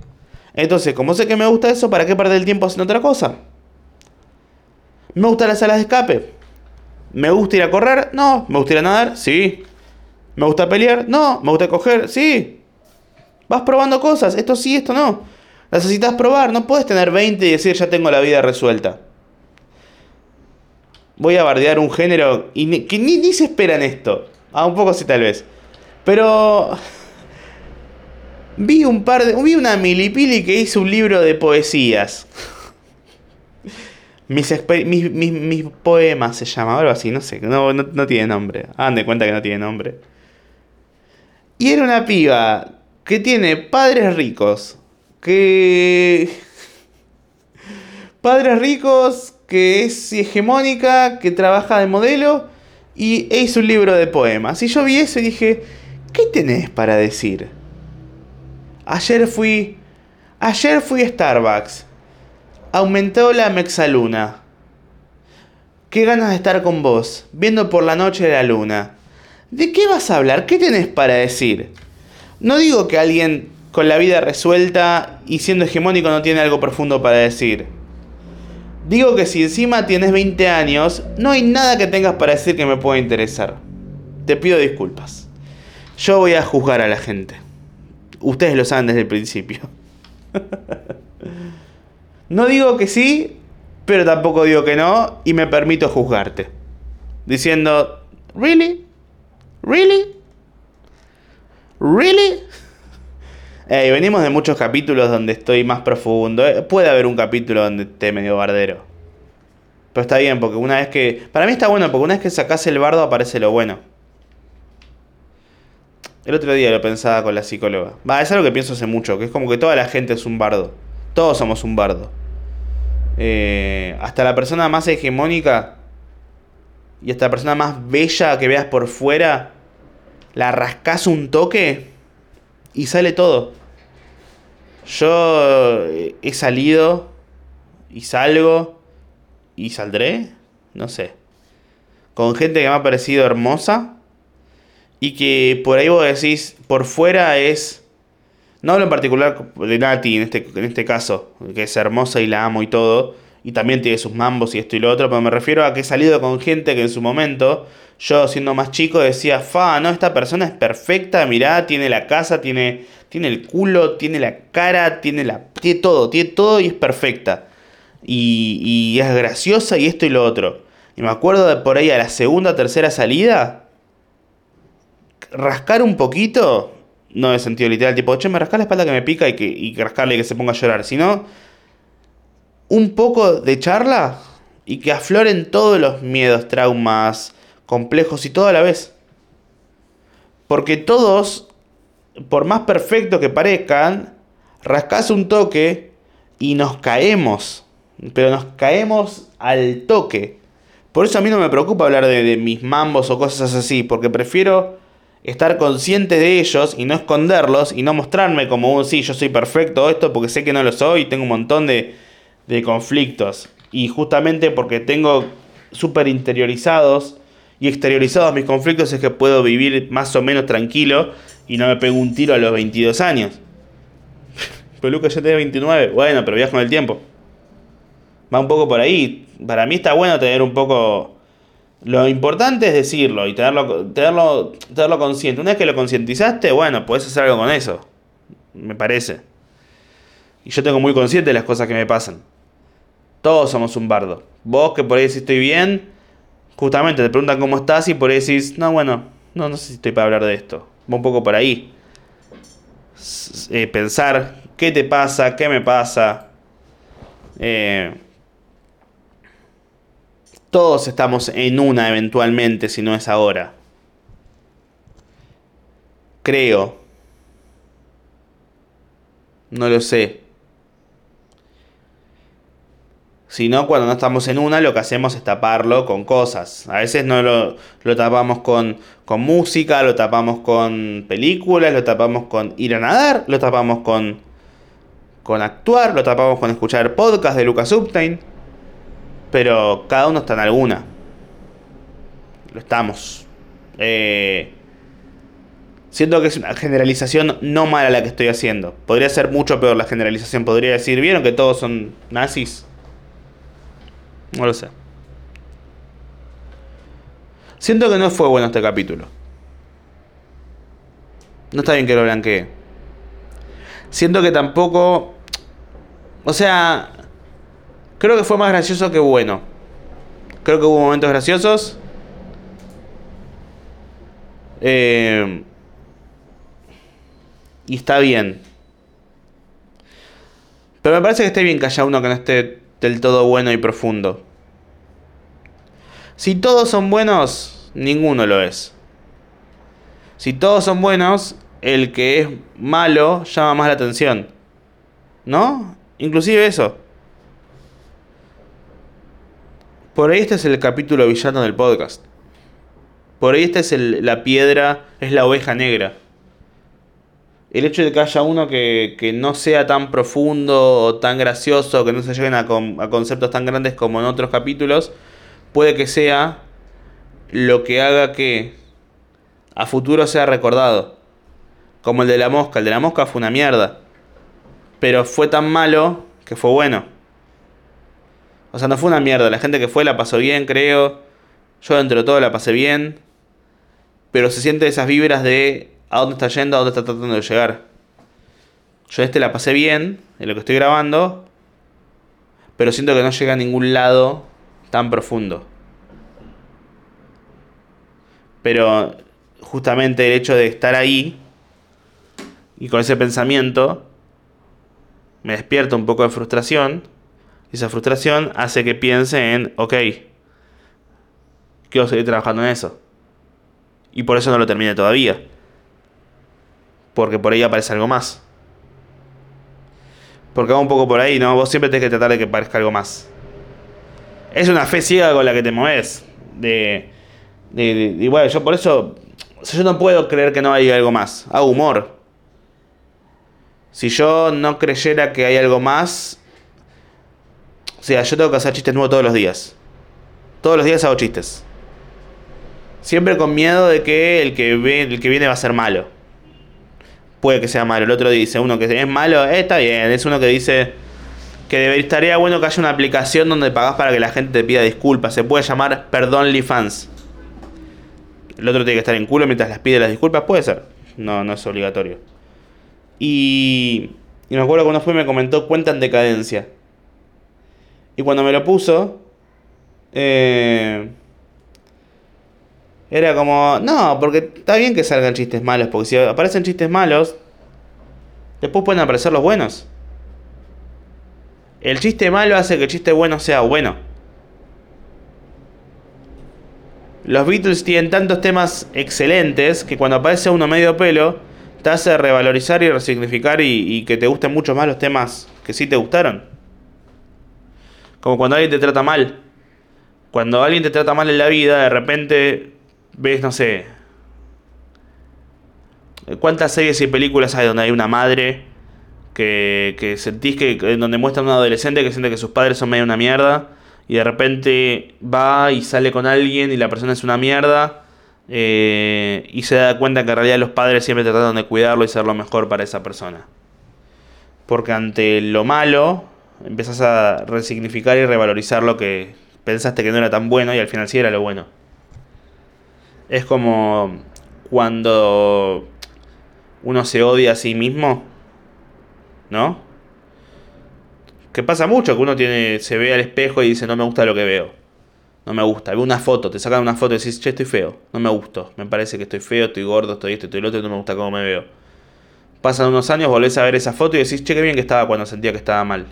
Speaker 1: Entonces, como sé que me gusta eso, ¿para qué perder el tiempo haciendo otra cosa? ¿Me gustan las salas de escape? ¿Me gusta ir a correr? No. ¿Me gusta ir a nadar? Sí. ¿Me gusta pelear? No. ¿Me gusta coger? Sí. Vas probando cosas, esto sí, esto no. Necesitas probar, no puedes tener 20 y decir ya tengo la vida resuelta. Voy a bardear un género y que ni, ni se espera en esto. Ah, un poco sí tal vez. Pero vi un par de. Vi una milipili que hizo un libro de poesías. Mis, mis, poemas se llama, algo así, no sé, no, no, no tiene nombre. Hagan de cuenta que no tiene nombre. Y era una piba que tiene padres ricos, que... Padres ricos, que es hegemónica, que trabaja de modelo y hizo un libro de poemas. Y yo vi eso y dije, ¿qué tenés para decir? Ayer fui... Ayer fui a Starbucks. Aumentó la mexaluna. Qué ganas de estar con vos, viendo por la noche la luna. ¿De qué vas a hablar? ¿Qué tenés para decir? No digo que alguien con la vida resuelta y siendo hegemónico no tiene algo profundo para decir. Digo que si encima tienes 20 años, no hay nada que tengas para decir que me pueda interesar. Te pido disculpas. Yo voy a juzgar a la gente. Ustedes lo saben desde el principio. no digo que sí, pero tampoco digo que no, y me permito juzgarte. Diciendo, ¿really? ¿Really? ¿Really? Eh, venimos de muchos capítulos donde estoy más profundo. Eh, puede haber un capítulo donde esté medio bardero. Pero está bien, porque una vez que. Para mí está bueno, porque una vez que sacas el bardo aparece lo bueno. El otro día lo pensaba con la psicóloga. Va, es algo que pienso hace mucho, que es como que toda la gente es un bardo. Todos somos un bardo. Eh, hasta la persona más hegemónica y hasta la persona más bella que veas por fuera, la rascas un toque y sale todo. Yo eh, he salido y salgo y saldré, no sé, con gente que me ha parecido hermosa y que por ahí vos decís, por fuera es, no hablo en particular de Nati en este, en este caso, que es hermosa y la amo y todo, y también tiene sus mambos y esto y lo otro, pero me refiero a que he salido con gente que en su momento, yo siendo más chico decía, fa, no, esta persona es perfecta, mirá, tiene la casa, tiene, tiene el culo, tiene la cara, tiene, la, tiene todo, tiene todo y es perfecta. Y, y es graciosa y esto y lo otro. Y me acuerdo de por ahí a la segunda, tercera salida, rascar un poquito, no de sentido literal, tipo, che, me rascar la espalda que me pica y que, y rascarle y que se ponga a llorar, sino un poco de charla y que afloren todos los miedos, traumas, complejos y todo a la vez. Porque todos, por más perfecto que parezcan, rascas un toque y nos caemos. Pero nos caemos al toque. Por eso a mí no me preocupa hablar de, mis mambos o cosas así, porque prefiero estar consciente de ellos y no esconderlos y no mostrarme como un sí, yo soy perfecto esto porque sé que no lo soy y tengo un montón de, de conflictos. Y justamente porque tengo súper interiorizados y exteriorizados mis conflictos es que puedo vivir más o menos tranquilo y no me pego un tiro a los 22 años. Pero Lucas ya tiene 29. Bueno, pero viajo con el tiempo. Va un poco por ahí. Para mí está bueno tener un poco... Lo importante es decirlo y tenerlo, tenerlo, tenerlo consciente. Una vez que lo concientizaste, bueno, puedes hacer algo con eso. Me parece. Y yo tengo muy consciente de las cosas que me pasan. Todos somos un bardo. Vos que por ahí decís estoy bien, justamente te preguntan cómo estás y por ahí decís, no, bueno, no, no sé si estoy para hablar de esto. Va un poco por ahí. Eh, pensar qué te pasa, qué me pasa. Eh, todos estamos en una eventualmente, si no es ahora. Creo. No lo sé. Si no, cuando no estamos en una, lo que hacemos es taparlo con cosas. A veces no lo, lo tapamos con, con, música, lo tapamos con películas, lo tapamos con ir a nadar, lo tapamos con, con actuar, lo tapamos con escuchar podcast de Lucas Upstein. Pero cada uno está en alguna. Lo estamos. Eh, siento que es una generalización no mala la que estoy haciendo. Podría ser mucho peor la generalización. Podría decir, ¿vieron que todos son nazis? No lo sé. Siento que no fue bueno este capítulo. No está bien que lo blanquee. Siento que tampoco... O sea... Creo que fue más gracioso que bueno. Creo que hubo momentos graciosos. Eh, y está bien. Pero me parece que esté bien que haya uno que no esté del todo bueno y profundo. Si todos son buenos, ninguno lo es. Si todos son buenos, el que es malo llama más la atención. ¿No? Inclusive eso. Por ahí este es el capítulo villano del podcast. Por ahí esta es la piedra, es la oveja negra el hecho de que haya uno que, no sea tan profundo o tan gracioso, que no se lleguen a, a, conceptos tan grandes como en otros capítulos, puede que sea lo que haga que a futuro sea recordado. Como el de la mosca. El de la mosca fue una mierda. Pero fue tan malo que fue bueno. O sea, no fue una mierda. La gente que fue la pasó bien, creo. Yo dentro de todo la pasé bien. Pero se siente esas vibras de a dónde está yendo, a dónde está tratando de llegar. Yo este la pasé bien en lo que estoy grabando, pero siento que no llega a ningún lado tan profundo. Pero justamente el hecho de estar ahí y con ese pensamiento me despierta un poco de frustración Y esa frustración hace que piense en, ok, quiero seguir trabajando en eso. Y por eso no lo termine todavía. Porque por ahí aparece algo más. Porque va un poco por ahí, ¿no? Vos siempre tenés que tratar de que parezca algo más. Es una fe ciega con la que te mueves. De, de, de, bueno, yo por eso. Yo no puedo creer que no hay algo más. Hago humor. Si yo no creyera que hay algo más. O sea, yo tengo que hacer chistes nuevos todos los días. Todos los días hago chistes. Siempre con miedo de que el que, ve, el que viene va a ser malo. Puede que sea malo. El otro dice, uno que es malo, eh, está bien. Es uno que dice que estaría bueno que haya una aplicación donde pagás para que la gente te pida disculpas. Se puede llamar Perdonly Fans. El otro tiene que estar en culo mientras las pide las disculpas. Puede ser. No, no es obligatorio. Y, y me acuerdo cuando fue me comentó cuenta en decadencia. Y cuando me lo puso, eh, era como, no, porque está bien que salgan chistes malos, porque si aparecen chistes malos, después pueden aparecer los buenos. El chiste malo hace que el chiste bueno sea bueno. Los Beatles tienen tantos temas excelentes que cuando aparece uno medio pelo, te hace revalorizar y resignificar y, y que te gusten mucho más los temas que sí te gustaron. Como cuando alguien te trata mal. Cuando alguien te trata mal en la vida, de repente ves, no sé, cuántas series y películas hay donde hay una madre que, que sentís que, donde muestran a un adolescente que siente que sus padres son medio una mierda y de repente va y sale con alguien y la persona es una mierda eh, y se da cuenta que en realidad los padres siempre trataron de cuidarlo y ser lo mejor para esa persona. Porque ante lo malo empezás a resignificar y revalorizar lo que pensaste que no era tan bueno y al final sí era lo bueno. Es como cuando uno se odia a sí mismo, ¿no? Que pasa mucho, que uno tiene, se ve al espejo y dice, no me gusta lo que veo. No me gusta. Ve una foto, te sacan una foto y decís, che, estoy feo. No me gusto. Me parece que estoy feo, estoy gordo, estoy esto, estoy lo otro no me gusta cómo me veo. Pasan unos años, volvés a ver esa foto y decís, che, qué bien que estaba cuando sentía que estaba mal.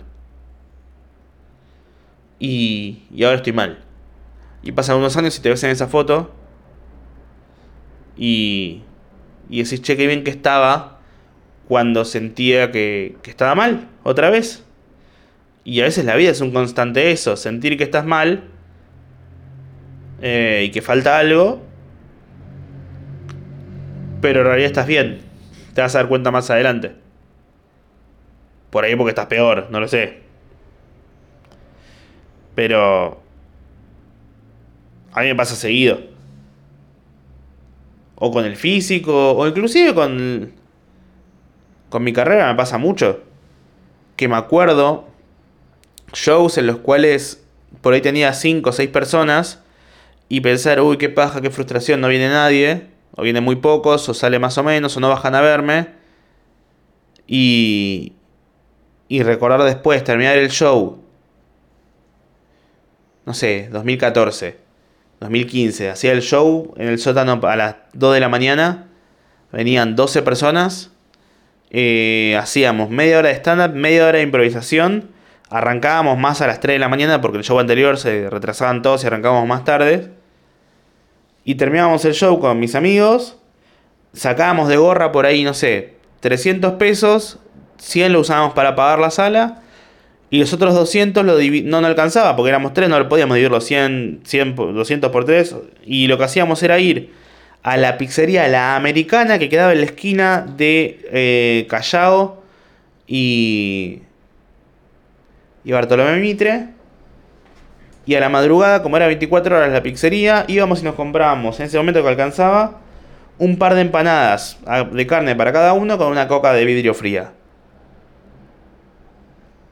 Speaker 1: Y, y ahora estoy mal. Y pasan unos años y te ves en esa foto y, y decís, che, qué bien que estaba cuando sentía que, que estaba mal, otra vez. Y a veces la vida es un constante eso, sentir que estás mal eh, y que falta algo, pero en realidad estás bien. Te vas a dar cuenta más adelante. Por ahí porque estás peor, no lo sé. Pero... A mí me pasa seguido o con el físico, o inclusive con, con mi carrera me pasa mucho. Que me acuerdo shows en los cuales por ahí tenía 5 o 6 personas y pensar, uy, qué paja, qué frustración, no viene nadie, o viene muy pocos, o sale más o menos, o no bajan a verme. Y, y recordar después, terminar el show, no sé, 2014 2015. Hacía el show en el sótano a las 2 de la mañana. Venían 12 personas. Eh, hacíamos media hora de stand-up, media hora de improvisación. Arrancábamos más a las 3 de la mañana porque el show anterior se retrasaban todos y arrancábamos más tarde. Y terminábamos el show con mis amigos. Sacábamos de gorra por ahí, no sé, 300 pesos. 100 lo usábamos para pagar la sala. Y los otros 200 lo no, alcanzaba, porque éramos 3, no lo podíamos dividir los 100, 100, 200 por 3. Y lo que hacíamos era ir a la pizzería La Americana, que quedaba en la esquina de eh, Callao y, y Bartolomé Mitre. Y a la madrugada, como era 24 horas la pizzería, íbamos y nos comprábamos, en ese momento que alcanzaba, un par de empanadas de carne para cada uno con una coca de vidrio fría.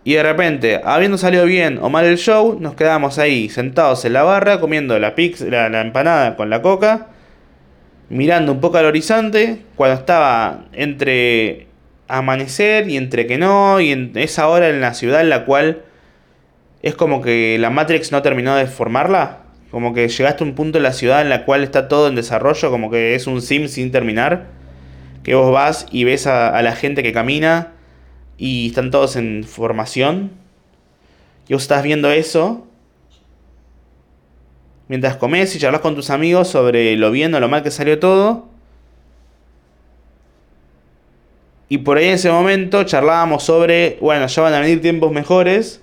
Speaker 1: Y de repente, habiendo salido bien o mal el show, nos quedamos ahí sentados en la barra comiendo la, pizza, la, empanada con la coca, mirando un poco al horizonte, cuando estaba entre amanecer y entre que no, y en esa hora en la ciudad en la cual es como que la Matrix no terminó de formarla, como que llegaste a un punto en la ciudad en la cual está todo en desarrollo, como que es un sim sin terminar, que vos vas y ves a la gente que camina y están todos en formación. Y vos estás viendo eso. Mientras comes y charlas con tus amigos sobre lo bien o lo mal que salió todo. Y por ahí en ese momento charlábamos sobre, bueno, ya van a venir tiempos mejores.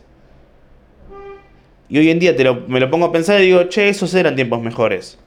Speaker 1: Y hoy en día te me lo pongo a pensar y digo, che, esos eran tiempos mejores.